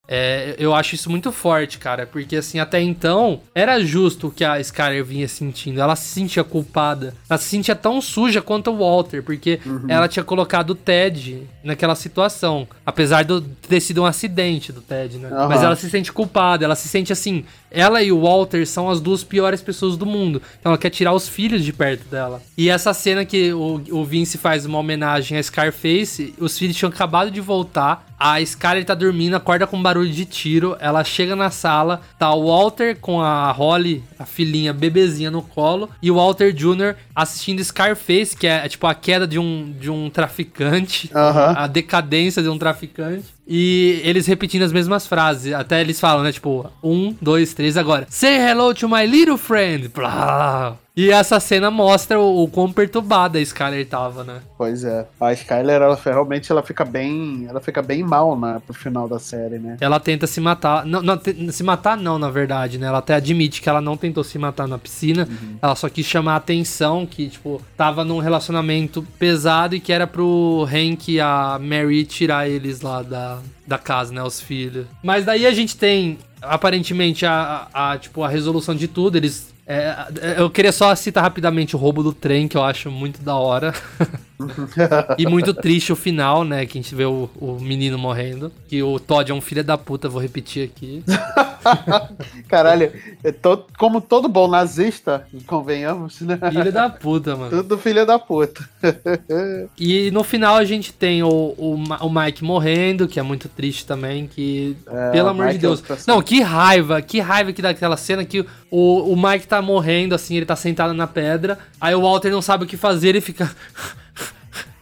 É, eu acho isso muito forte, cara, porque assim, até então, era justo o que a Skyler vinha sentindo. Ela se sentia culpada. Ela se sentia tão suja quanto o Walter, porque ela tinha colocado o Ted naquela situação. Apesar de ter sido um acidente do Ted, né? Aham. Mas ela se sente culpada, ela se sente assim. Ela e o Walter são as duas piores pessoas do mundo. Então ela quer tirar os filhos de perto dela. E essa cena que o, o Vince faz uma homenagem a Scarface, os filhos tinham acabado de voltar. A Skyler tá dormindo, acorda com um barulho de tiro. Ela chega na sala, tá o Walter com a Holly, a filhinha bebezinha no colo, e o Walter Jr. assistindo Scarface, que é, é tipo a queda de um, de um traficante, Aham. a decadência de um traficante. E eles repetindo as mesmas frases. Até eles falam, né? Tipo, um, dois, três, agora. Say hello to my little friend. Blá. E essa cena mostra o, o quão perturbada a Skyler tava, né? Pois é. A Skyler, ela realmente ela fica bem. Ela fica bem mal né, pro final da série, né? Ela tenta se matar. Não, não, te- se matar não, na verdade, né? Ela até admite que ela não tentou se matar na piscina. Ela só quis chamar a atenção que, tipo, tava num relacionamento pesado e que era pro Hank e a Mary tirar eles lá da, da casa, né? Os filhos. Mas daí a gente tem, aparentemente, a, a, a, tipo, a resolução de tudo. Eles. É, eu queria só citar rapidamente o roubo do trem, que eu acho muito da hora. e muito triste o final, né? Que a gente vê o, o menino morrendo. Que o Todd é um filho da puta, vou repetir aqui. Caralho, é to- como todo bom nazista, convenhamos, né? Filho da puta, mano. Tudo filho da puta. E no final a gente tem o, o, o Mike morrendo, que é muito triste também, que... pelo o amor de Mike é Deus. cena. Não, que raiva, que raiva que daquela cena que o, o Mike tá morrendo, assim, ele tá sentado na pedra, aí o Walter não sabe o que fazer, ele fica...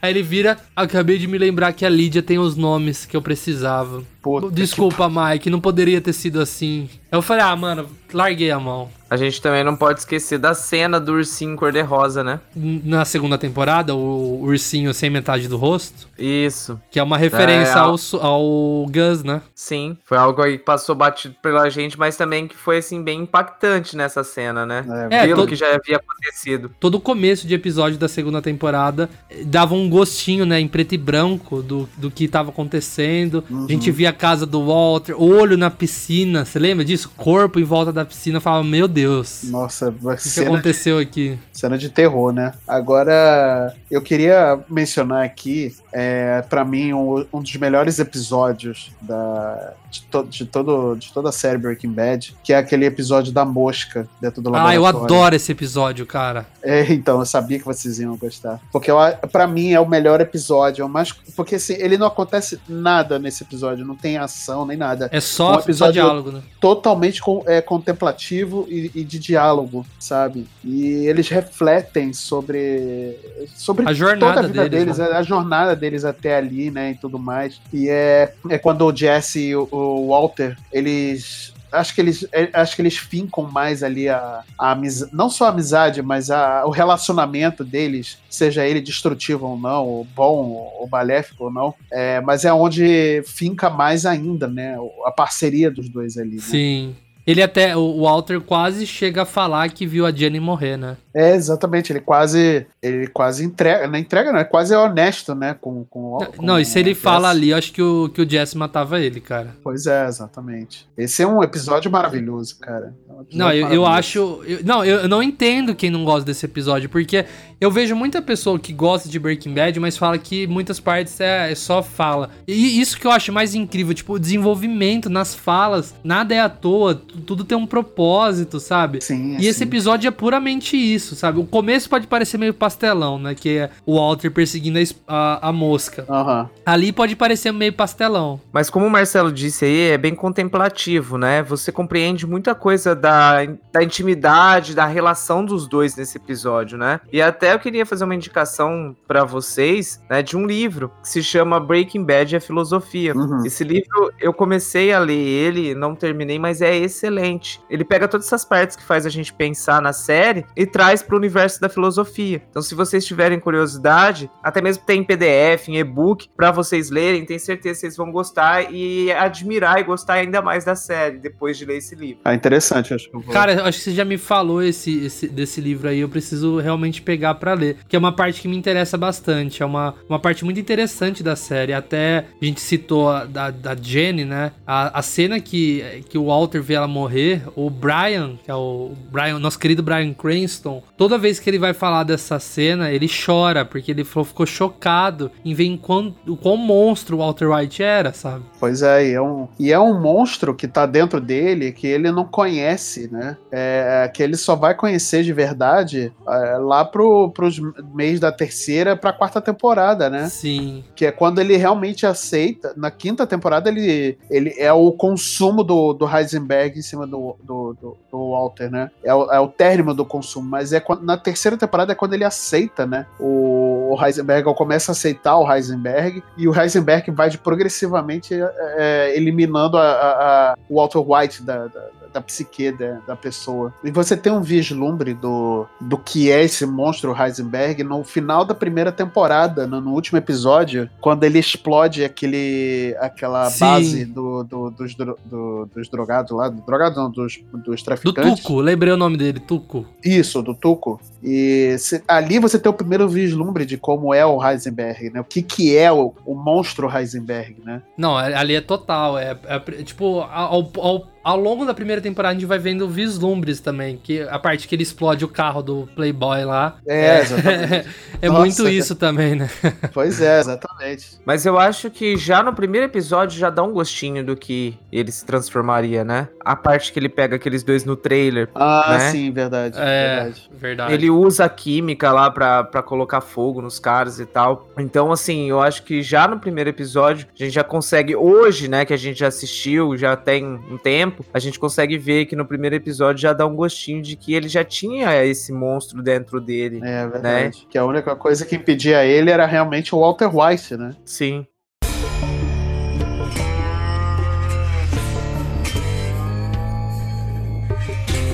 Aí ele vira, acabei de me lembrar que a Lídia tem os nomes que eu precisava. Puta Desculpa, Mike, não poderia ter sido assim. Eu falei, ah, mano, larguei a mão. A gente também não pode esquecer da cena do ursinho cor-de-rosa, né? Na segunda temporada, o ursinho sem metade do rosto, Isso. que é uma referência É, ao, ao Gus, né? Sim, foi algo aí que passou batido pela gente, mas também que foi assim bem impactante nessa cena, né? É, Pelo todo- que já havia acontecido. Todo o começo de episódio da segunda temporada eh, dava um gostinho, né, em preto e branco do, do que tava acontecendo. A gente via a casa do Walter, olho na piscina, você lembra disso? Corpo em volta da piscina, falava, meu Deus, o Nossa, vai que, aconteceu aqui? cena de terror, né? Agora, eu queria mencionar aqui, é, para mim, um, um dos melhores episódios da, de, to- de todo, de toda a série Breaking Bad, que é aquele episódio da mosca dentro do Ah, laboratório. eu adoro esse episódio, cara. É, então, eu sabia que vocês iam gostar. Porque pra mim é o melhor episódio. é o mais, porque assim, ele não acontece nada nesse episódio, não tem ação nem nada. É Um só, só episódio- diálogo, né? Totalmente com- é, contemplativo e, e de diálogo, sabe? E eles refletem sobre, sobre A jornada toda a vida deles, deles, né? a, a jornada deles até ali, né? E tudo mais. E é, é quando o Jesse e o, o Walter, eles. Acho que eles, é, acho que eles fincam mais ali a, a amizade, não só a amizade, mas a, o relacionamento deles, seja ele destrutivo ou não, ou bom ou maléfico ou não, é, mas é onde finca mais ainda, né? A parceria dos dois ali. Né? Sim. Ele até, o Walter quase chega a falar que viu a Jenny morrer, né? É, exatamente. Ele quase. Ele quase entrega. Não entrega, não. É quase honesto, né? Com, com, com Não, e se ele fala ali, eu acho que o, que o Jesse matava ele, cara. Pois é, exatamente. Esse é um episódio maravilhoso, cara. É um episódio Não, eu, eu acho. eu- não, eu não entendo quem não gosta desse episódio, porque eu vejo muita pessoa que gosta de Breaking Bad, mas fala que muitas partes é, é só fala. E isso que eu acho mais incrível, tipo, o desenvolvimento nas falas, nada é à toa, tu- tudo tem um propósito, sabe? Sim, E esse sim. episódio é puramente isso, sabe? O começo pode parecer meio pastelão, né? Que é o Walter perseguindo a, a, a mosca. Aham. Ali pode parecer meio pastelão. Mas como o Marcelo disse aí, é bem contemplativo, né? Você compreende muita coisa da, da intimidade, da relação dos dois nesse episódio, né? E até eu queria fazer uma indicação pra vocês, né, de um livro que se chama Breaking Bad e a Filosofia. Uhum. Esse livro eu comecei a ler ele, não terminei, mas é excelente. Ele pega todas essas partes que faz a gente pensar na série e traz para o universo da filosofia. Então, se vocês tiverem curiosidade, até mesmo tem em PDF, em e-book, para vocês lerem, tenho certeza que vocês vão gostar e admirar e gostar ainda mais da série depois de ler esse livro. Ah, interessante, acho que eu vou. Cara, acho que você já me falou esse, esse- desse livro aí, eu preciso realmente pegar pra ler. Que é uma parte que me interessa bastante. É uma, uma parte muito interessante da série. Até a gente citou a, da, da Jenny, né? A, a cena que, que o Walter vê ela morrer, o Brian, que é o Brian, nosso querido Brian Cranston, toda vez que ele vai falar dessa cena, ele chora, porque ele falou, ficou chocado em ver em quão, o quão monstro o Walter White era, sabe? Pois é, e é, um, e é um monstro que tá dentro dele que ele não conhece, né? É, que ele só vai conhecer de verdade é, lá pro, pros meios da terceira pra quarta temporada, né? Sim. Que é quando ele realmente aceita. Na quinta temporada, ele, ele é o consumo do, do Heisenberg em cima do, do, do- do Walter, né? É o, é o término do consumo. Mas é quando- na terceira temporada é quando ele aceita, né? O, o Heisenberg começa a aceitar o Heisenberg. E o Heisenberg vai de progressivamente é, é, eliminando a, a- a- o Walter White da, da, da psique da, da pessoa. E você tem um vislumbre do, do que é esse monstro Heisenberg no final da primeira temporada, no, no último episódio, quando ele explode aquele, aquela Sim. base do, do- dos, dro- do- dos drogados lá, do, drogados não, dos, dos Do traficantes. Tuco, lembrei o nome dele, Tuco. Isso, do Tuco. E se- ali você tem o primeiro vislumbre de como é o Heisenberg, né? O que, que é o, o monstro Heisenberg, né? Não, ali é total. É, é- tipo, ao, ao- ao longo da primeira temporada a gente vai vendo vislumbres também, que a parte que ele explode o carro do Playboy lá. É, exatamente. é Nossa. muito isso também, né? Pois é, exatamente. Mas eu acho que já no primeiro episódio já dá um gostinho do que ele se transformaria, né? A parte que ele pega aqueles dois no trailer. Ah, Né? sim, verdade. É, verdade. verdade. Ele usa a química lá pra, pra colocar fogo nos caras e tal. Então, assim, eu acho que já no primeiro episódio, a gente já consegue, hoje, né, que a gente já assistiu, já tem um tempo, a gente consegue ver que no primeiro episódio já dá um gostinho de que ele já tinha esse monstro dentro dele. É verdade. Que a única coisa que impedia ele era realmente o Walter White, né? Sim.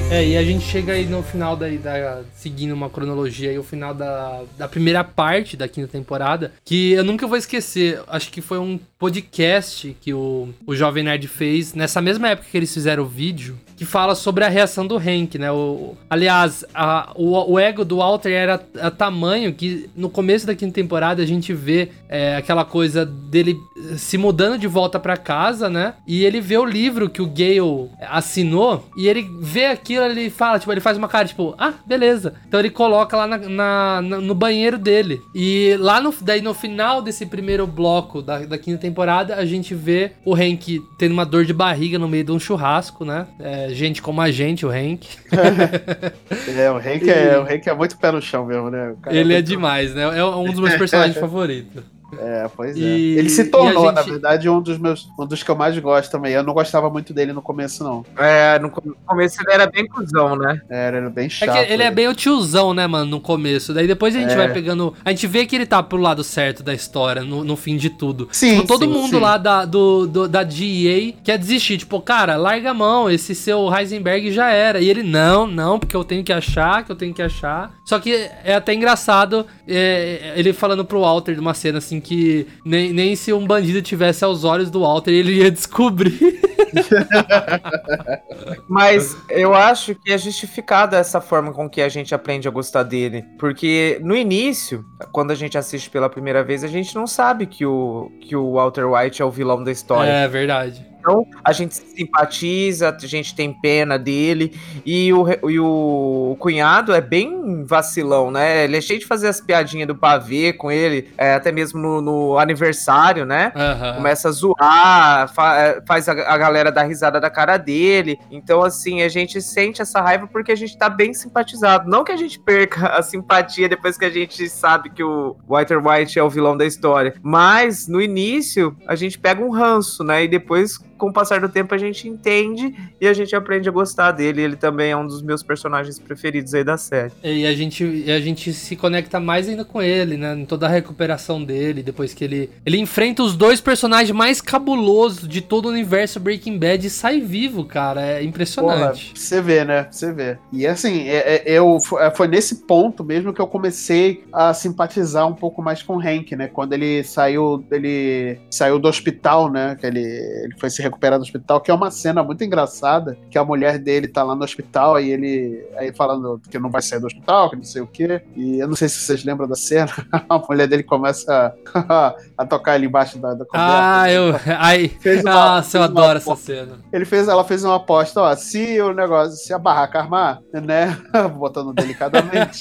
É, e a gente chega aí no final daí, da, seguindo uma cronologia aí, o final da, da primeira parte da quinta temporada, que eu nunca vou esquecer, acho que foi um podcast que o, o Jovem Nerd fez, nessa mesma época que eles fizeram o vídeo, que fala sobre a reação do Hank, né? O, aliás, a- o, o ego do Walter era a tamanho que no começo da quinta temporada a gente vê é, aquela coisa dele se mudando de volta pra casa, né? E ele vê o livro que o Gale assinou e ele vê ele fala, tipo, ele faz uma cara, tipo, ah, beleza. Então ele coloca lá na, na- na- no banheiro dele. E lá no, daí no final desse primeiro bloco da, da quinta temporada, a gente vê o Hank tendo uma dor de barriga no meio de um churrasco, né? É, gente como a gente, o Hank. É, o Hank é, o Hank é muito pé no chão mesmo, né? Cara Ele é muito- demais, né? É um dos meus personagens favoritos. É, pois é. E- Ele se tornou, a na gente- verdade, um dos meus, um dos que eu mais gosto também. Eu não gostava muito dele no começo, não. É, no com- começo ele era bem cuzão, né? Era, era bem É chato. que ele é bem o tiozão, né, mano, no começo. Daí depois a gente É. vai pegando. A gente vê que ele tá pro lado certo da história, no, no fim de tudo. Sim, Tipo, todo sim, mundo sim. lá da, do, do- da DEA quer desistir. Tipo, cara, larga a mão, esse seu Heisenberg já era. E ele, não, não, porque eu tenho que achar, que eu tenho que achar. Só que é até engraçado é, ele falando pro Walter de uma cena assim que nem, nem se um bandido tivesse aos olhos do Walter ele ia descobrir. Mas eu acho que é justificada essa forma com que a gente aprende a gostar dele. Porque no início, quando a gente assiste pela primeira vez, a gente não sabe que o, que o Walter White é o vilão da história. É verdade. Então a gente se simpatiza, a gente tem pena dele. E o, e o cunhado é bem vacilão, né? Ele é cheio de fazer as piadinhas do pavê com ele, é, até mesmo no, no aniversário, né? Aham. Começa a zoar, fa- é, faz a, a galera dar risada da cara dele. Então, assim, a gente sente essa raiva porque a gente tá bem simpatizado. Não que a gente perca a simpatia depois que a gente sabe que o Walter White é o vilão da história. Mas, no início, a gente pega um ranço, né? E depois, com o passar do tempo, a gente entende e a gente aprende a gostar dele. Ele também é um dos meus personagens preferidos aí da série. E a gente, e a gente se conecta mais ainda com ele, né? Em toda a recuperação dele, depois que ele. Ele enfrenta os dois personagens mais cabulosos de todo o universo Breaking Bad e sai vivo, cara. É impressionante. você vê, né? Você vê. E assim, é- é- eu, foi foi nesse ponto mesmo que eu comecei a simpatizar um pouco mais com o Hank, né? Quando ele saiu, ele saiu do hospital, né? Que ele, ele foi se recuperar do hospital, que é uma cena muito engraçada, que a mulher dele tá lá no hospital e ele aí falando que não vai sair do hospital, que não sei o quê. E eu não sei se vocês lembram da cena, a mulher dele começa a, a tocar ali embaixo da, da coberta. Ah, eu. Ai. Fez uma- Nossa, eu adoro essa cena. Ele fez, ela fez uma aposta, ó, se o negócio, se a barraca armar, né, botando delicadamente,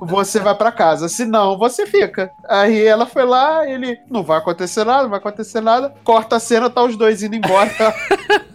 você vai pra casa, se não, você fica. Aí ela foi lá, ele, não vai acontecer nada, não vai acontecer nada, corta a cena, tá os dois indo embora.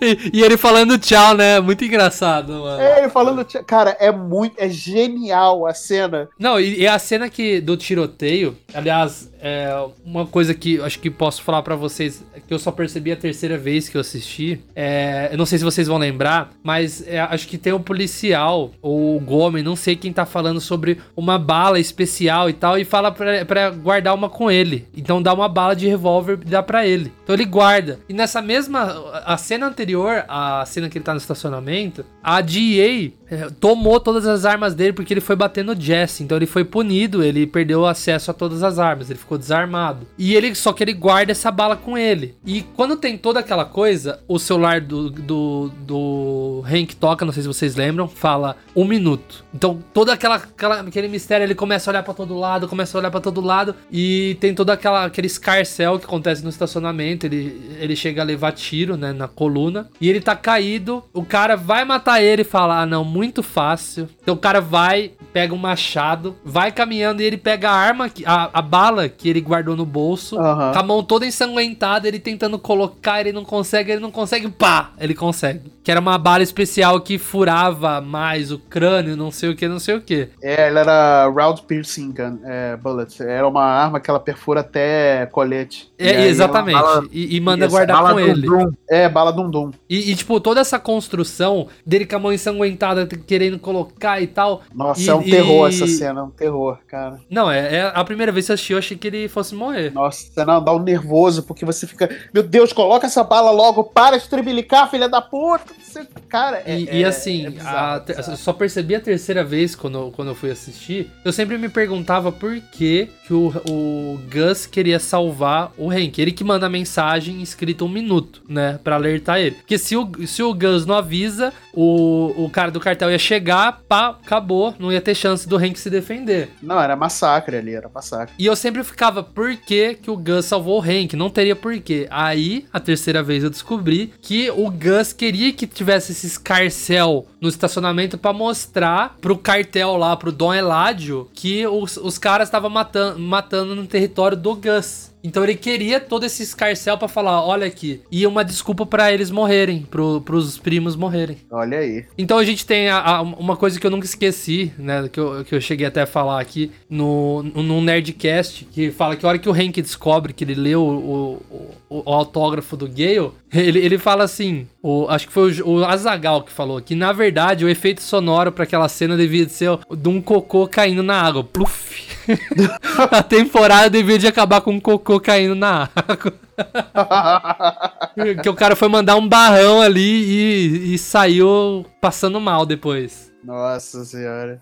E, e ele falando tchau, né? Muito engraçado, mano. É, ele falando, "Tia", cara, é muito, é genial a cena. Não, e, e a cena que do tiroteio, aliás, é uma coisa que eu acho que posso falar pra vocês, que eu só percebi a terceira vez que eu assisti. É, eu não sei se vocês vão lembrar, mas é, acho que tem um policial, ou o Gomes, não sei quem tá falando sobre uma bala especial e tal, e fala pra, pra guardar uma com ele. Então dá uma bala de revólver e dá pra ele. Então ele guarda. E nessa mesma. A cena anterior, a cena que ele tá no estacionamento, a DEA tomou todas as armas dele porque ele foi bater no Jesse. Então ele foi punido, ele perdeu acesso a todas as armas, ele ficou desarmado. E ele só que ele guarda essa bala com ele. E quando tem toda aquela coisa, o celular do, do, do Hank toca, não sei se vocês lembram, fala um minuto. Então toda aquela, aquela aquele mistério, ele começa a olhar para todo lado, começa a olhar para todo lado e tem todo aquela, aquele escarcel que acontece no estacionamento. Ele, ele chega a levar tiro, né, na coluna e ele tá caído. O cara vai matar ele e fala: Ah, não, fácil. Então o cara vai, pega um machado, vai caminhando e ele pega a arma, que- a, a bala que ele guardou no bolso, Aham. com a mão toda ensanguentada, ele tentando colocar, ele não consegue, ele não consegue, pá, ele consegue. Que era uma bala especial que furava mais o crânio, não sei o que, não sei o que. É, ela era round piercing gun, é, bullet. Era uma arma que ela perfura até colete. E É, aí exatamente. bala- e, e manda guardar Bala com do ele. É, bala dum dum. E, e, tipo, toda essa construção dele com a mão ensanguentada, querendo colocar e tal. Nossa, E- é um terror e- essa cena, é um terror, cara. Não, é, é a primeira vez que eu assisti, eu achei que ele fosse morrer. Nossa, não, dá um nervoso, porque você fica. Meu Deus, coloca essa bala logo, para de trebilicar, filha da puta. Você- cara, é. E, é- e assim, é bizarro, a bizarro. eu só percebi a terceira vez quando, quando eu fui assistir. Eu sempre me perguntava por que, que o, o Gus queria salvar o Hank. Ele que manda a mensagem escrita um minuto, né? Pra alertar ele. Porque se o, se o Gus não avisa, o, o cara do cartel ia chegar, pá, acabou. Não ia ter chance do Hank se defender. Não, era massacre ali, era massacre. E eu sempre ficava, por que, que o Gus salvou o Hank? Não teria porquê. Aí, a terceira vez eu descobri que o Gus queria que tivesse esse escarcel no estacionamento pra mostrar pro cartel lá, pro Dom Eladio, que os, os caras estavam matando, matando no território do Gus. Então ele queria todo esse escarcel pra falar, olha aqui, e uma desculpa pra eles morrerem, pro, pros primos morrerem. Olha aí. Então a gente tem a- a- uma coisa que eu nunca esqueci, né? Que eu, que eu cheguei até a falar aqui no, no Nerdcast, que fala que a hora que o Hank descobre que ele leu o, o, o autógrafo do Gale, ele, ele fala assim: o, acho que foi o, o Azagal que falou, que na verdade o efeito sonoro pra aquela cena devia de ser de um cocô caindo na água. Pluf! a temporada devia de acabar com um cocô caindo na água. que o cara foi mandar um barrão ali e, e saiu passando mal depois. Nossa senhora.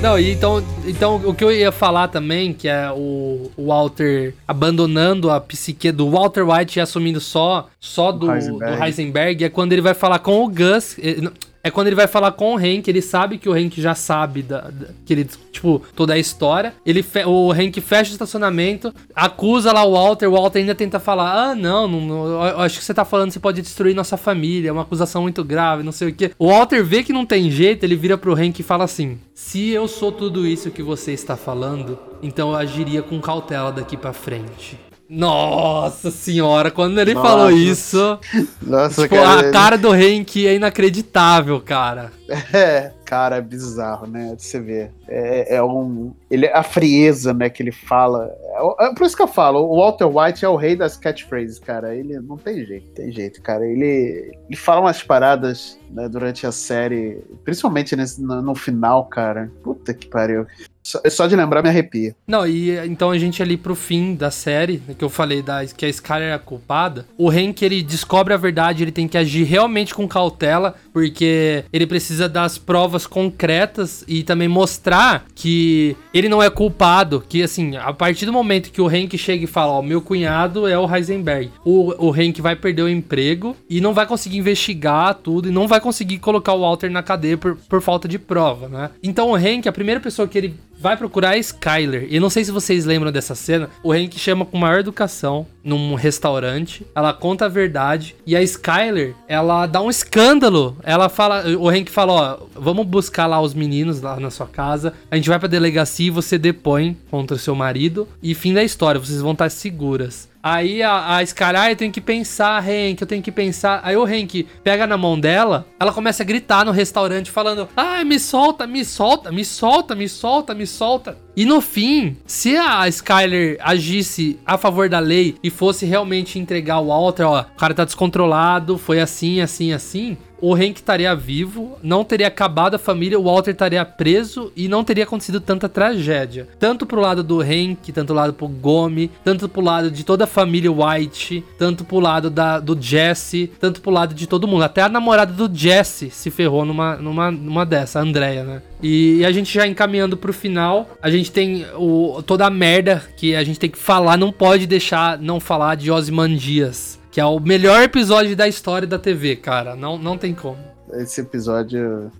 Não, e então, então o que eu ia falar também, que é o, o Walter abandonando a psique do Walter White e assumindo só, só do, Heisenberg. do Heisenberg, é quando ele vai falar com o Gus. eh, É quando ele vai falar com o Hank, ele sabe que o Hank já sabe da, da- que ele, tipo, toda a história. Ele o Hank fecha o estacionamento, acusa lá o Walter, o Walter ainda tenta falar: "Ah, não, não, eu acho que você tá falando você pode destruir nossa família, é uma acusação muito grave, não sei o quê". O Walter vê que não tem jeito, ele vira pro Hank e fala assim: "Se eu sou tudo isso que você está falando, então eu agiria com cautela daqui pra frente". Nossa senhora, quando ele Nossa. falou isso, Nossa, tipo, cara. a cara do Hank é inacreditável, cara. É, cara, é bizarro, né? Você vê. É, é um. Ele, a frieza, né, que ele fala. É, é por isso que eu falo, o Walter White é o rei das catchphrases, cara. Ele não tem jeito, tem jeito, cara. Ele, ele fala umas paradas né, durante a série, principalmente nesse, no, no final, cara. Puta que pariu. Só, só de lembrar me arrepia. Não, e então a gente ali pro fim da série, né, que eu falei da, que a Skyler é a culpada, o Hank ele descobre a verdade, ele tem que agir realmente com cautela, porque ele precisa das provas concretas e também mostrar que ele não é culpado, que assim, a partir do momento que o Hank chega e fala, ó, meu cunhado é o Heisenberg, o, o Hank vai perder o emprego e não vai conseguir investigar tudo e não vai conseguir colocar o Walter na cadeia por, por falta de prova, né? Então o Hank, a primeira pessoa que ele vai procurar a Skyler. E não sei se vocês lembram dessa cena. O Hank chama com maior educação num restaurante. Ela conta a verdade. E a Skyler, ela dá um escândalo. Ela fala. O Hank fala: Ó, vamos buscar lá os meninos lá na sua casa. A gente vai pra delegacia e você depõe contra o seu marido. E fim da história, vocês vão estar seguras. Aí a, a eu tenho que pensar, Hank, eu tenho que pensar. Aí o Hank pega na mão dela, ela começa a gritar no restaurante, falando: Ah, me solta, me solta, me solta, me solta, me solta. E no fim, se a Skyler agisse a favor da lei e fosse realmente entregar o Walter, ó, o cara tá descontrolado, foi assim, assim, assim, o Hank estaria vivo, não teria acabado a família, o Walter estaria preso e não teria acontecido tanta tragédia. Tanto pro lado do Hank, tanto pro lado pro Gomi, tanto pro lado de toda a família White, tanto pro lado da, do Jesse, tanto pro lado de todo mundo. Até a namorada do Jesse se ferrou numa, numa, numa dessa, a Andrea, né? E, e, a gente já encaminhando pro final, a gente tem o, toda a merda que a gente tem que falar, não pode deixar não falar de Ozymandias que é o melhor episódio da história da TV, cara. Não, não tem como. Esse episódio.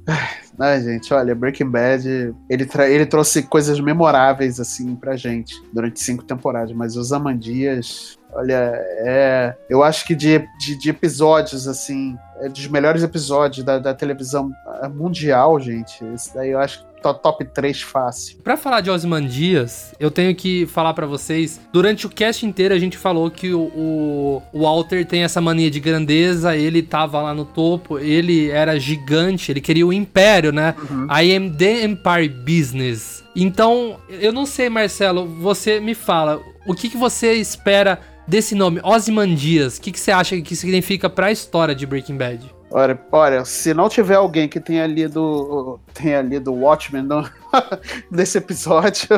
Ai, gente, olha, Breaking Bad, ele, ele trouxe coisas memoráveis, assim, pra gente durante cinco temporadas, mas os Amandias, olha, é. Eu acho que de, de, de episódios, assim, é dos melhores episódios da, da televisão mundial, gente. Esse daí eu acho top 3 fácil. Para falar de Osmandias, eu tenho que falar para vocês, durante o cast inteiro a gente falou que o, o, Walter tem essa mania de grandeza, ele tava lá no topo, ele era gigante, ele queria o império, né? Uhum. I am the Empire Business. Então, eu não sei, Marcelo, você me fala, o que, que você espera desse nome, Ozymandias? O que, que você acha que significa para a história de Breaking Bad? Olha, olha, se não tiver alguém que tenha lido, tenha lido Watchmen não, nesse episódio.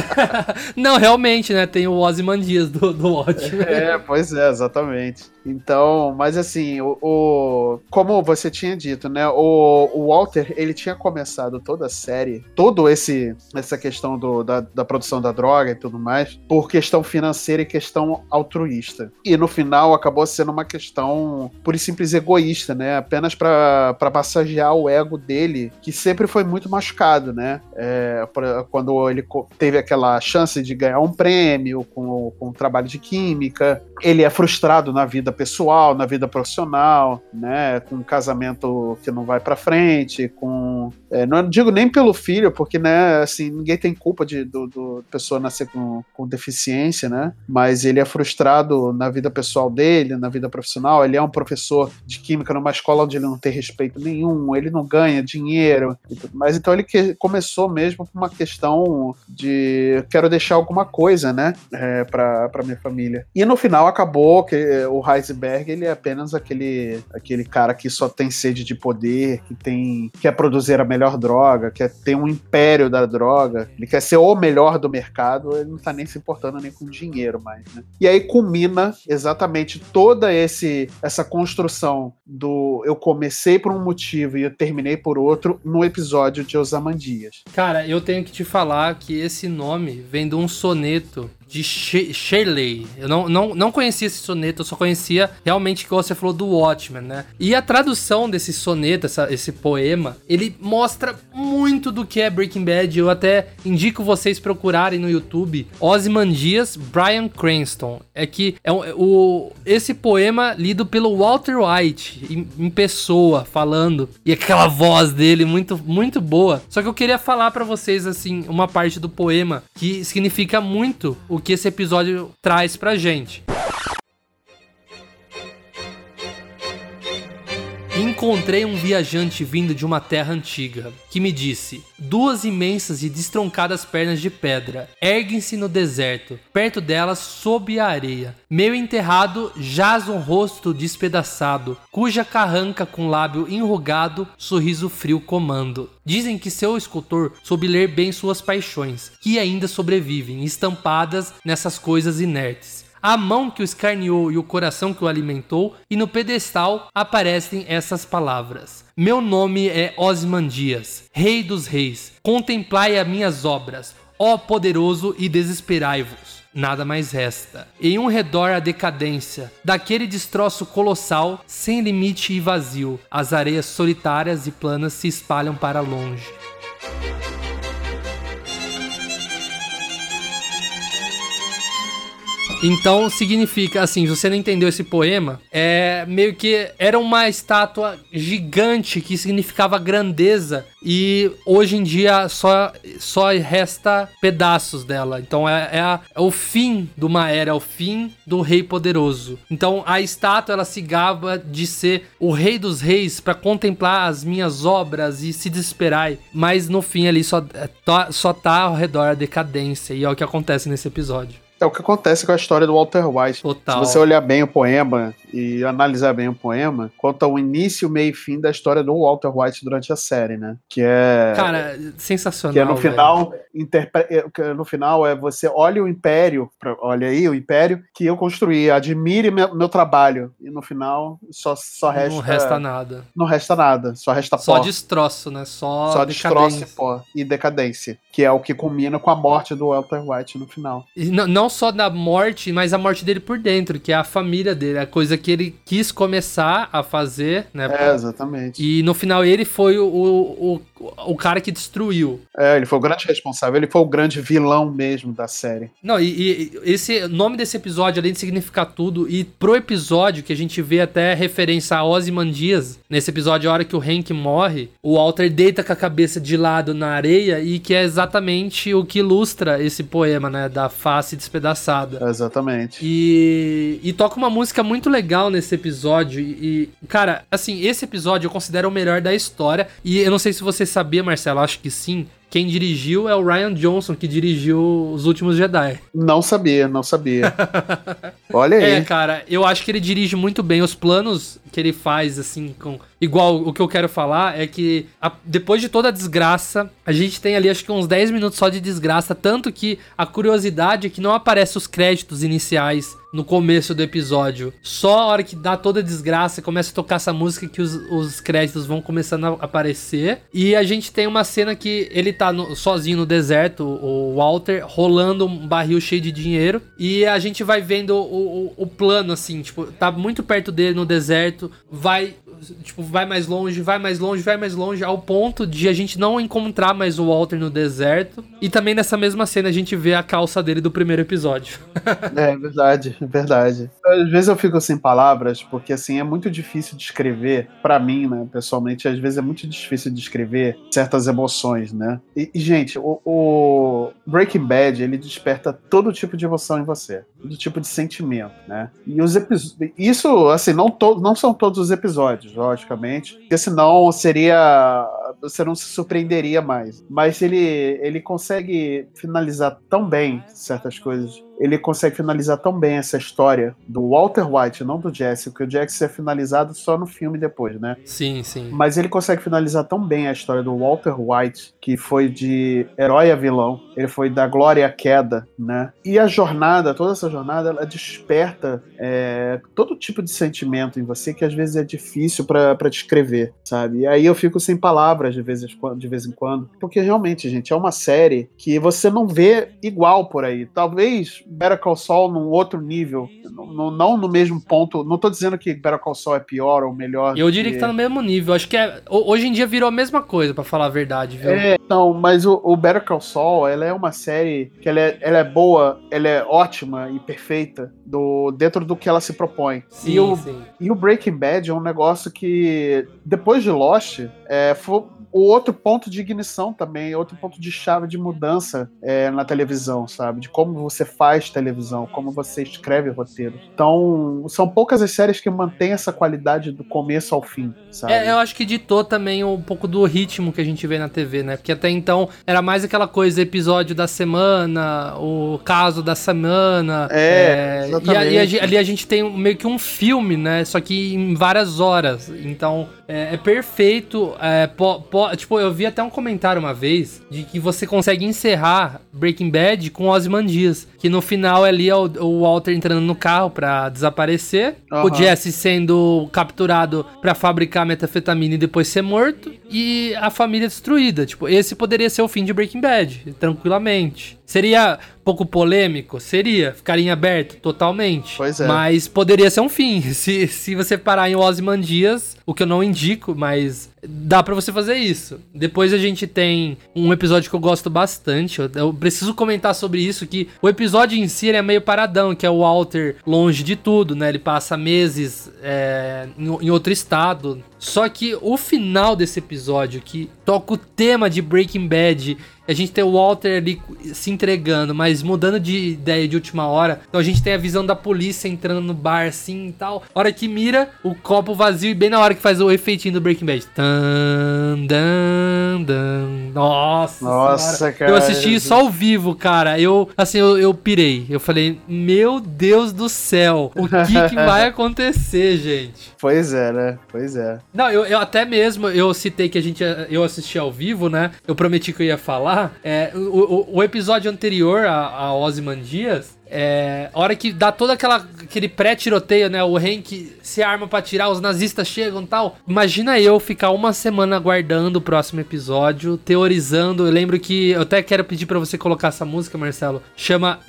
não, realmente, né? Tem o Ozymandias do, do Watchmen. É, pois é, exatamente. Então, mas assim, o, o, como você tinha dito, né? O, o, Walter, ele tinha começado toda a série, todo esse essa questão do, da, da produção da droga e tudo mais, por questão financeira e questão altruísta. E no final acabou sendo uma questão por simples egoísta, né? Apenas para massagear o ego dele, que sempre foi muito machucado, né? É, quando ele teve aquela chance de ganhar um prêmio com, com o trabalho de química, ele é frustrado na vida pessoal, na vida profissional, né? Com um casamento que não vai para frente, com é, não digo nem pelo filho, porque né, assim ninguém tem culpa de do, do pessoa nascer com, com deficiência, né? Mas ele é frustrado na vida pessoal dele, na vida profissional. Ele é um professor de química numa escola onde ele não tem respeito nenhum, ele não ganha dinheiro e tudo mais. Então ele que, começou mesmo com uma questão de quero deixar alguma coisa, né, é, para minha família. E no final acabou que o Heisenberg ele é apenas aquele aquele cara que só tem sede de poder, que tem quer produzir a melhor droga, quer ter um império da droga, ele quer ser o melhor do mercado, ele não tá nem se importando nem com dinheiro mais, né? E aí culmina exatamente toda esse essa construção do eu comecei por um motivo e eu terminei por outro no episódio de Osamandias. Cara, eu tenho que te falar que esse nome vem de um soneto de Shirley. Eu não, não, não conhecia esse soneto, eu só conhecia realmente que você falou do Watchmen, né? E a tradução desse soneto, essa, esse poema, ele mostra muito do que é Breaking Bad. Eu até indico vocês procurarem no YouTube Ozymandias Brian Cranston. É que é, é o, esse poema lido pelo Walter White em, em, pessoa, falando. E aquela voz dele muito, muito boa. Só que eu queria falar para vocês, assim, uma parte do poema que significa muito o que esse episódio traz pra gente. Encontrei um viajante vindo de uma terra antiga, que me disse: Duas imensas e destroncadas pernas de pedra erguem-se no deserto, perto delas, sob a areia. Meio enterrado jaz um rosto despedaçado, cuja carranca com lábio enrugado, sorriso frio comando. Dizem que seu escultor soube ler bem suas paixões, que ainda sobrevivem, estampadas nessas coisas inertes a mão que o escarneou e o coração que o alimentou, e no pedestal aparecem essas palavras: Meu nome é Osmandias, Rei dos Reis. Contemplai as minhas obras, ó poderoso, e desesperai-vos nada mais resta. Em um redor a decadência, daquele destroço colossal, sem limite e vazio, as areias solitárias e planas se espalham para longe. Então significa, assim, se você não entendeu esse poema, é meio que era uma estátua gigante que significava grandeza e hoje em dia só, só resta pedaços dela. Então é, é, a- é o fim de uma era, é o fim do rei poderoso. Então a estátua ela se gaba de ser o rei dos reis para contemplar as minhas obras e se desesperar. Mas no fim ali só, é, só tá ao redor a decadência e é o que acontece nesse episódio. É o que acontece com a história do Walter White. Total. Se você olhar bem o poema e analisar bem o poema, conta o início, meio e fim da história do Walter White durante a série, né? Que é. Cara, sensacional. que é no velho. final, interpre- é, no final é você olha o império, olha aí o império que eu construí, admire meu, meu trabalho e no final só, só resta Não resta nada. não resta nada, só resta Só pó, destroço, né? Só, só destroço e pó e decadência, que é o que culmina com a morte do Walter White no final. E não, não só da morte, mas a morte dele por dentro, que é a família dele, a coisa que ele quis começar a fazer, né? É, exatamente. E no final ele foi o, o, o, cara que destruiu. É, ele foi o grande responsável, ele foi o grande vilão mesmo da série. Não, e, e esse nome desse episódio, além de significar tudo, e pro episódio que a gente vê até referência a Ozymandias, nesse episódio, a hora que o Hank morre, o Walter deita com a cabeça de lado na areia e que é exatamente o que ilustra esse poema, né? Da face despedaçada. Exatamente. E, e toca uma música muito legal nesse episódio. E, e, cara, assim, esse episódio eu considero o melhor da história. E eu não sei se você sabia, Marcelo, acho que sim. Quem dirigiu é o Ryan Johnson, que dirigiu Os Últimos Jedi. Não sabia, não sabia. Olha aí. É, cara, eu acho que ele dirige muito bem os planos que ele faz, assim, com. Igual o que eu quero falar é que a- depois de toda a desgraça, a gente tem ali acho que uns 10 minutos só de desgraça. Tanto que a curiosidade é que não aparece os créditos iniciais no começo do episódio. Só a hora que dá toda a desgraça, começa a tocar essa música que os, os créditos vão começando a aparecer. E a gente tem uma cena que ele tá no- sozinho no deserto, o Walter, rolando um barril cheio de dinheiro. E a gente vai vendo o, o, o plano, assim, tipo, tá muito perto dele no deserto, vai. Tipo, vai mais longe, vai mais longe, vai mais longe, ao ponto de a gente não encontrar mais o Walter no deserto. E também nessa mesma cena a gente vê a calça dele do primeiro episódio. É verdade, verdade. Às vezes eu fico sem palavras, porque assim, é muito difícil descrever, pra mim, né, pessoalmente, às vezes é muito difícil descrever certas emoções, né? E, e, gente, o, o Breaking Bad, ele desperta todo tipo de emoção em você, todo tipo de sentimento, né? E os episódios, isso, assim, não, to não são todos os episódios, logicamente, porque senão seria, você não se surpreenderia mais. Mas ele, ele consegue finalizar tão bem certas coisas ele consegue finalizar tão bem essa história do Walter White, não do Jesse, porque o Jesse é finalizado só no filme depois, né? Sim, sim. Mas ele consegue finalizar tão bem a história do Walter White, que foi de herói a vilão, ele foi da glória à queda, né? E a jornada, toda essa jornada, ela desperta é, todo tipo de sentimento em você que às vezes é difícil pra pra descrever, sabe? E aí eu fico sem palavras de vez, de vez em quando, porque realmente, gente, é uma série que você não vê igual por aí. Talvez Better Call Saul num outro nível, não, não- no mesmo ponto. Não tô dizendo que Better Call Saul é pior ou melhor. Eu diria que tá no mesmo nível. Acho que é, ho- hoje em dia virou a mesma coisa, pra falar a verdade, viu? É, não, mas o, o Better Call Saul, ela é uma série que ela é, ela é boa, ela é ótima e perfeita do, dentro do que ela se propõe. sim, e, o, sim. e o Breaking Bad é um negócio que, depois de Lost, é, foi o outro ponto de ignição também, outro ponto de chave de mudança é, na televisão, sabe? De como você faz televisão, como você escreve roteiro. Então, são poucas as séries que mantêm essa qualidade do começo ao fim, sabe? É, eu acho que ditou também um pouco do ritmo que a gente vê na TV, né? Porque até então era mais aquela coisa, episódio da semana, o caso da semana. É, e, a- e a exatamente. ge- ali a gente tem meio que um filme, né? Só que em várias horas. Então é, é perfeito. é, po- po- tipo, eu vi até um comentário uma vez de que você consegue encerrar Breaking Bad com Ozymandias. Que no final ali é o, o Walter entrando no carro pra desaparecer. O Aham. Jesse sendo capturado pra fabricar metafetamina e depois ser morto. E a família destruída. Tipo, esse poderia ser o fim de Breaking Bad, tranquilamente. Seria pouco polêmico? Seria. Ficaria em aberto totalmente. Pois é. Mas poderia ser um fim. Se, se você parar em Ozymandias, o que eu não indico, mas dá pra você fazer isso. Depois a gente tem um episódio que eu gosto bastante. Eu, eu preciso comentar sobre isso, que o episódio em si é meio paradão, que é o Walter longe de tudo, né? Ele passa meses é, em, em outro estado. Só que o final desse episódio, que toca o tema de Breaking Bad a gente tem o Walter ali se entregando, mas mudando de ideia de última hora. Então a gente tem a visão da polícia entrando no bar assim e tal. Hora que mira, o copo vazio e bem na hora que faz o efeitinho do Breaking Bad. Tan, dan, dan. Nossa, Nossa, senhora. cara. Eu assisti isso ao vivo, cara. Eu, assim, eu, eu pirei. Eu falei, meu Deus do céu, o que, que vai acontecer, gente? Pois é, né? Pois é. Não, eu, eu até mesmo, eu citei que a gente, eu assisti ao vivo, né? Eu prometi que eu ia falar. É, o, o, episódio anterior a, a Ozymandias, é, a hora que dá todo aquela, aquele pré-tiroteio, né? O Hank se arma pra tirar, os nazistas chegam tal. Imagina eu ficar uma semana aguardando o próximo episódio, teorizando. Eu lembro que eu até quero pedir para você colocar essa música, Marcelo. Chama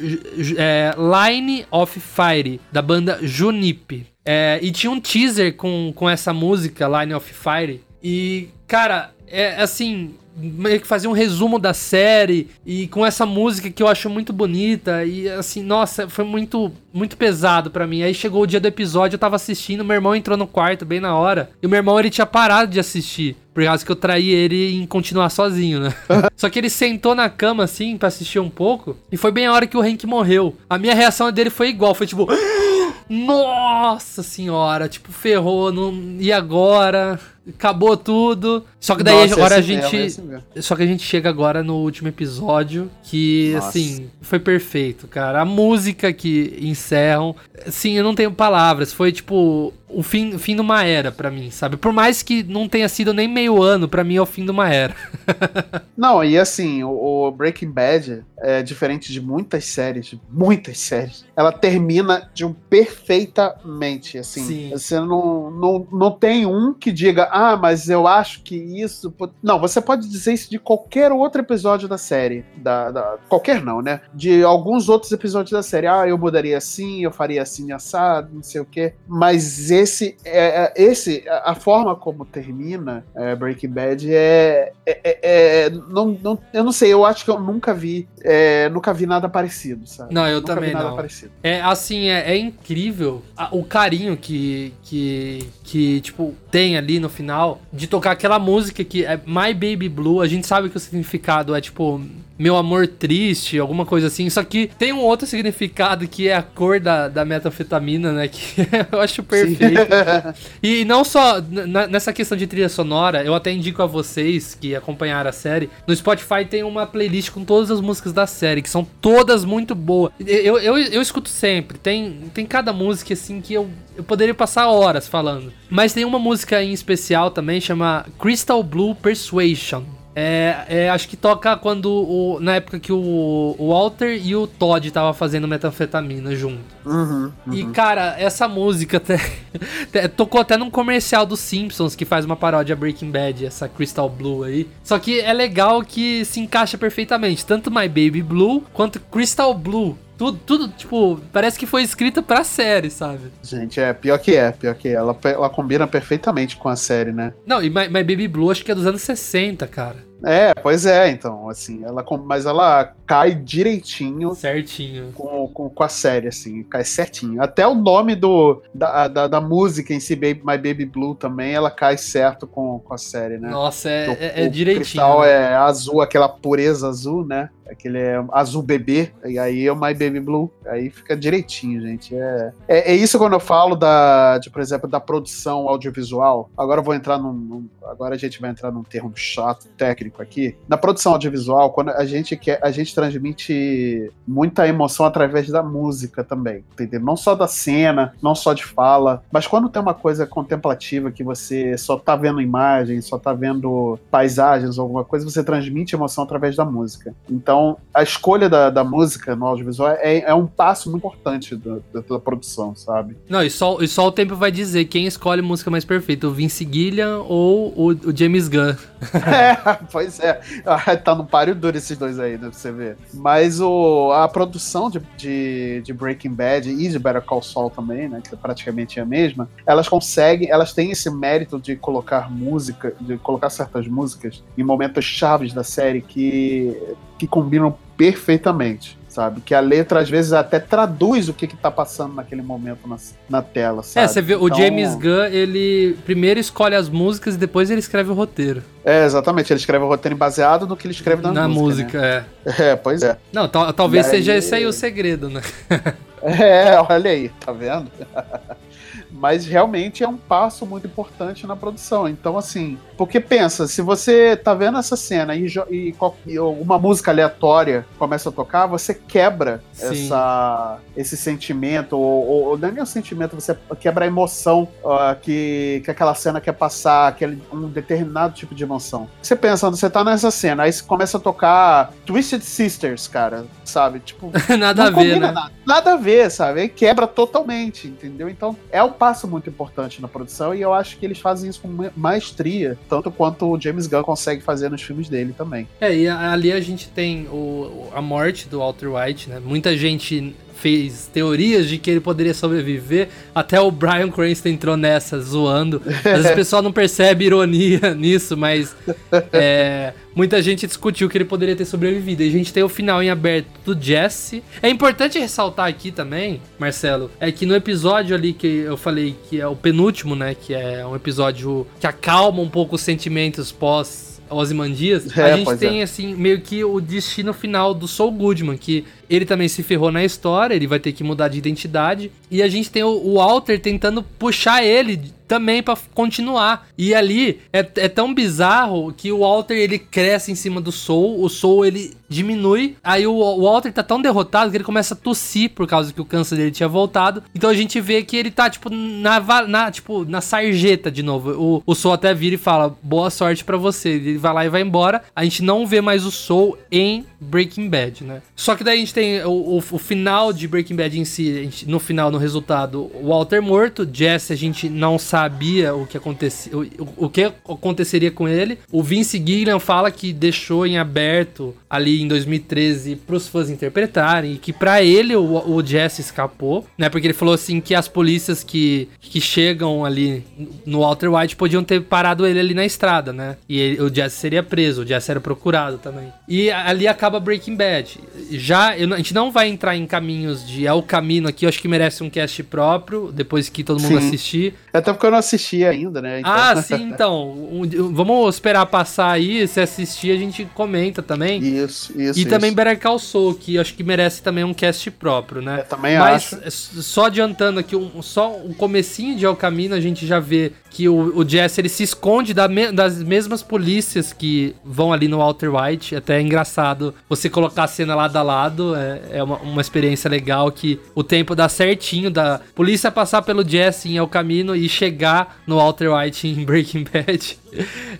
é, Line of Fire, da banda Junip. É, e tinha um teaser com, com essa música, Line of Fire. E, cara, é assim, meio que fazer um resumo da série e com essa música que eu acho muito bonita e assim, nossa, foi muito muito pesado para mim. Aí chegou o dia do episódio, eu tava assistindo, meu irmão entrou no quarto bem na hora. E o meu irmão ele tinha parado de assistir. Por causa que eu traí ele em continuar sozinho, né? Só que ele sentou na cama assim para assistir um pouco e foi bem a hora que o Hank morreu. A minha reação dele foi igual, foi tipo, nossa senhora, tipo, ferrou, não... e agora? Acabou tudo. Só que daí Nossa, agora a gente. Mesmo, só que a gente chega agora no último episódio. Que, Nossa. assim, foi perfeito, cara. A música que encerram. Sim, eu não tenho palavras. Foi tipo o fim, o fim de uma era para mim, sabe? Por mais que não tenha sido nem meio ano, para mim é o fim de uma era. não, e assim, o, o, Breaking Bad é diferente de muitas séries, muitas séries. Ela termina de um perfeitamente, assim. Sim. Você não, não, não tem um que diga, ah, mas eu acho que isso. Não, você pode dizer isso de qualquer outro episódio da série. Da, da, qualquer não, né? De alguns outros episódios da série. Ah, eu mudaria assim, eu faria assim, assado, não sei o quê. Mas esse, é, é, esse a forma como termina é, Breaking Bad é, é, é, é, não, não, eu não sei, eu acho que eu nunca vi, nunca vi nada parecido, sabe? Não, eu nunca também não. Parecido. É assim, é, incrível o carinho que, que, que tipo tem ali no final de tocar aquela música que é My Baby Blue. A gente sabe que o significado é tipo meu amor triste, alguma coisa assim. Só que tem um outro significado que é a cor da, da metanfetamina, né? Que eu acho perfeito. e não só nessa questão de trilha sonora, eu até indico a vocês que acompanharam a série. No Spotify tem uma playlist com todas as músicas da série, que são todas muito boas. Eu, eu, eu escuto sempre. Tem, tem cada música assim que eu, eu poderia passar horas falando. Mas tem uma música em especial também, chama Crystal Blue Persuasion. É, é, acho que toca quando o, na época que o, o Walter e o Todd tava fazendo metanfetamina junto. Uhum, uhum. E cara, essa música até, até, tocou até num comercial dos Simpsons que faz uma paródia Breaking Bad, essa Crystal Blue aí. Só que é legal que se encaixa perfeitamente, tanto My Baby Blue quanto Crystal Blue. Tudo, tudo, tipo, parece que foi escrita pra série, sabe? Gente, é, pior que é, pior que é. Ela, ela combina perfeitamente com a série, né? Não, e My, My Baby Blue acho que é dos anos 60, cara. É, pois é, então, assim, ela mas ela cai direitinho. Certinho. Com, com, com, a série, assim, cai certinho. Até o nome do, da, da, da, música em si, Baby, My Baby Blue, também, ela cai certo com, com a série, né? Nossa, é, o, é, é direitinho. O cristal né? é azul, aquela pureza azul, né? Aquele é azul bebê, e aí é o My Baby Blue. Aí fica direitinho, gente. É, é, é, isso quando eu falo da, de, por exemplo, da produção audiovisual. Agora eu vou entrar num, num, Agora a gente vai entrar num termo chato, técnico aqui. Na produção audiovisual, quando a gente quer, a gente transmite muita emoção através da música também. Entendeu? Não só da cena, não só de fala, mas quando tem uma coisa contemplativa que você só tá vendo imagens, só tá vendo paisagens, alguma coisa, você transmite emoção através da música. Então, a escolha da, da música no audiovisual é, é um passo muito importante da, da, da, produção, sabe? Não, e só, e só o tempo vai dizer quem escolhe música mais perfeita, o Vince Gillian ou o, o James Gunn. É, pois é. Ah, Tá no páreo duro esses dois aí, né, pra você ver. Mas o, a produção de, de, de Breaking Bad e de Better Call Saul também, né, que é praticamente a mesma, elas conseguem, elas têm esse mérito de colocar música, de colocar certas músicas em momentos chaves da série que, que combinam perfeitamente. Sabe? Que a letra às vezes até traduz o que, que tá passando naquele momento na, na tela, sabe? É, você vê, o Então- James Gunn, ele primeiro escolhe as músicas e depois ele escreve o roteiro. É, exatamente. Ele escreve o roteiro baseado no que ele escreve na, na música. música, é. né? É, pois é. Não, tal- talvez seja esse aí o segredo, né? É, olha aí, tá vendo? Mas realmente é um passo muito importante na produção. Então, assim, porque pensa, se você tá vendo essa cena e, e e uma música aleatória começa a tocar, você quebra Sim. essa, esse sentimento, ou, ou, ou não é nem o sentimento, você quebra a emoção ah, que, que aquela cena quer passar, aquele, um determinado tipo de emoção. Você pensa, você tá nessa cena, aí começa a tocar Twisted Sisters, cara, sabe? Tipo, Nada não a ver, né? Nada, nada a ver, sabe? Aí quebra totalmente, entendeu? Então é um passo muito importante na produção e eu acho que eles fazem isso com ma- maestria, tanto quanto o James Gunn consegue fazer nos filmes dele também. É, e ali a gente tem o, a morte do Walter White, né? Muita gente fez teorias de que ele poderia sobreviver, até o Brian Cranston entrou nessa, zoando. Às vezes o pessoal não percebe ironia nisso, mas é, muita gente discutiu que ele poderia ter sobrevivido. E a gente tem o final em aberto do Jesse. É importante ressaltar aqui também, Marcelo, é que no episódio ali que eu falei que é o penúltimo, né? Que é um episódio que acalma um pouco os sentimentos pós Ozymandias, É, a gente tem, assim, meio que o destino final do Saul Goodman, que ele também se ferrou na história, ele vai ter que mudar de identidade, e a gente tem o, o Walter tentando puxar ele também pra continuar. E ali é, é tão bizarro que o Walter ele cresce em cima do Soul, o Soul ele diminui, aí o, o Walter tá tão derrotado que ele começa a tossir por causa que o câncer dele tinha voltado. Então a gente vê que ele tá tipo na, na tipo na sarjeta de novo. O, o Soul até vira e fala: "Boa sorte pra você". Ele vai lá e vai embora. A gente não vê mais o Soul em Breaking Bad, né? Só que daí a gente tem o, o, o final de Breaking Bad em si, gente- no final, no resultado, o Walter morto, Jesse a gente não sabia o que acontecia, o, o- o que aconteceria com ele. O Vince Gilliam fala que deixou em aberto ali em 2013 pros fãs interpretarem e que pra ele o, o Jesse escapou, né? Porque ele falou assim que as polícias que, que chegam ali no Walter White podiam ter parado ele ali na estrada, né? E ele- o Jesse seria preso, o Jesse era procurado também. E ali acaba Breaking Bad. Já eu a gente não vai entrar em caminhos de é o caminho aqui, eu acho que merece um cast próprio depois que todo mundo Sim. assistir. Até porque eu não assisti ainda, né? Então- Ah, sim, então. Um- vamos esperar passar aí, se assistir a gente comenta também. Isso, isso. E também isso. Better Call Saul, que acho que merece também um cast próprio, né? Eu também Mas acho. é só adiantando aqui, um, só o comecinho de El Camino, a gente já vê que o, o Jesse ele se esconde da me- das mesmas polícias que vão ali no Walter White. Até é engraçado você colocar a cena lado a lado. É, é uma, uma experiência legal que o tempo dá certinho da polícia passar pelo Jesse em El Camino e chegar no Walter White em Breaking Bad.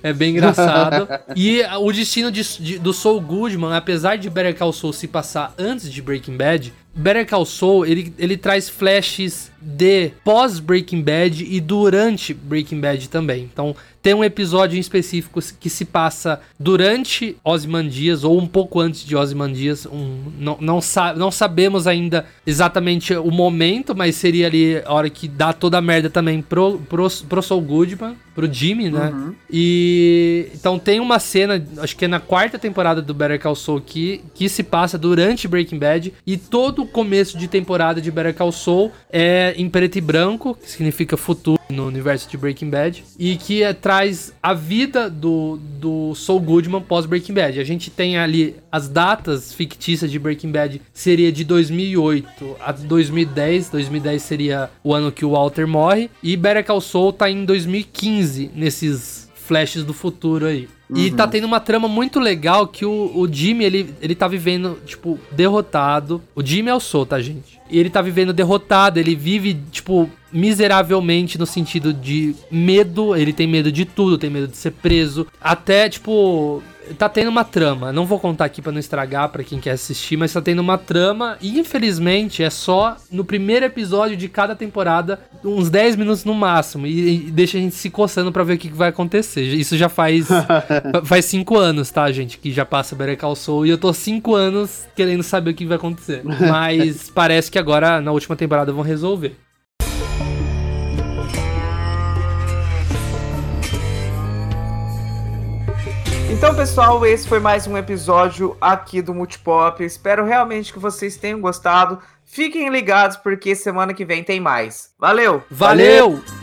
É bem engraçado. e o destino de- de- do Saul Goodman, apesar de Better Call Saul se passar antes de Breaking Bad, Better Call Saul, ele, ele traz flashes de pós Breaking Bad e durante Breaking Bad também. Então, tem um episódio em específico que se passa durante Ozymandias ou um pouco antes de Ozymandias. Um, não, não, sa não sabemos ainda exatamente o momento, mas seria ali a hora que dá toda a merda também pro, pro, pro Saul Goodman, pro Jimmy, né? E então tem uma cena, acho que é na quarta temporada do Better Call Saul que, que se passa durante Breaking Bad e todo o começo de temporada de Better Call Saul é em preto e branco, que significa futuro no universo de Breaking Bad, e que é, traz a vida do, do Saul Goodman pós Breaking Bad. A gente tem ali as datas fictícias de Breaking Bad seria de 2008 a 2010, 2010 seria o ano que o Walter morre, e Better Call Saul tá em 2015 nesses flashes do futuro aí. E tá tendo uma trama muito legal que o, o Jimmy, ele, ele tá vivendo, tipo, derrotado. O Jimmy é o Soul, tá, gente? E ele tá vivendo derrotado, ele vive, tipo, miseravelmente no sentido de medo. Ele tem medo de tudo, tem medo de ser preso. Até, tipo, tá tendo uma trama. Não vou contar aqui para não estragar para quem quer assistir, mas tá tendo uma trama e infelizmente é só no primeiro episódio de cada temporada, uns 10 minutos no máximo e, e deixa a gente se coçando para ver o que, que, vai acontecer. Isso já faz faz 5 anos, tá, gente, que já passa Better Call Saul e eu tô 5 anos querendo saber o que vai acontecer. Mas parece que agora na última temporada vão resolver. Então, pessoal, esse foi mais um episódio aqui do Multipop. Espero realmente que vocês tenham gostado. Fiquem ligados porque semana que vem tem mais. Valeu! Valeu! Esse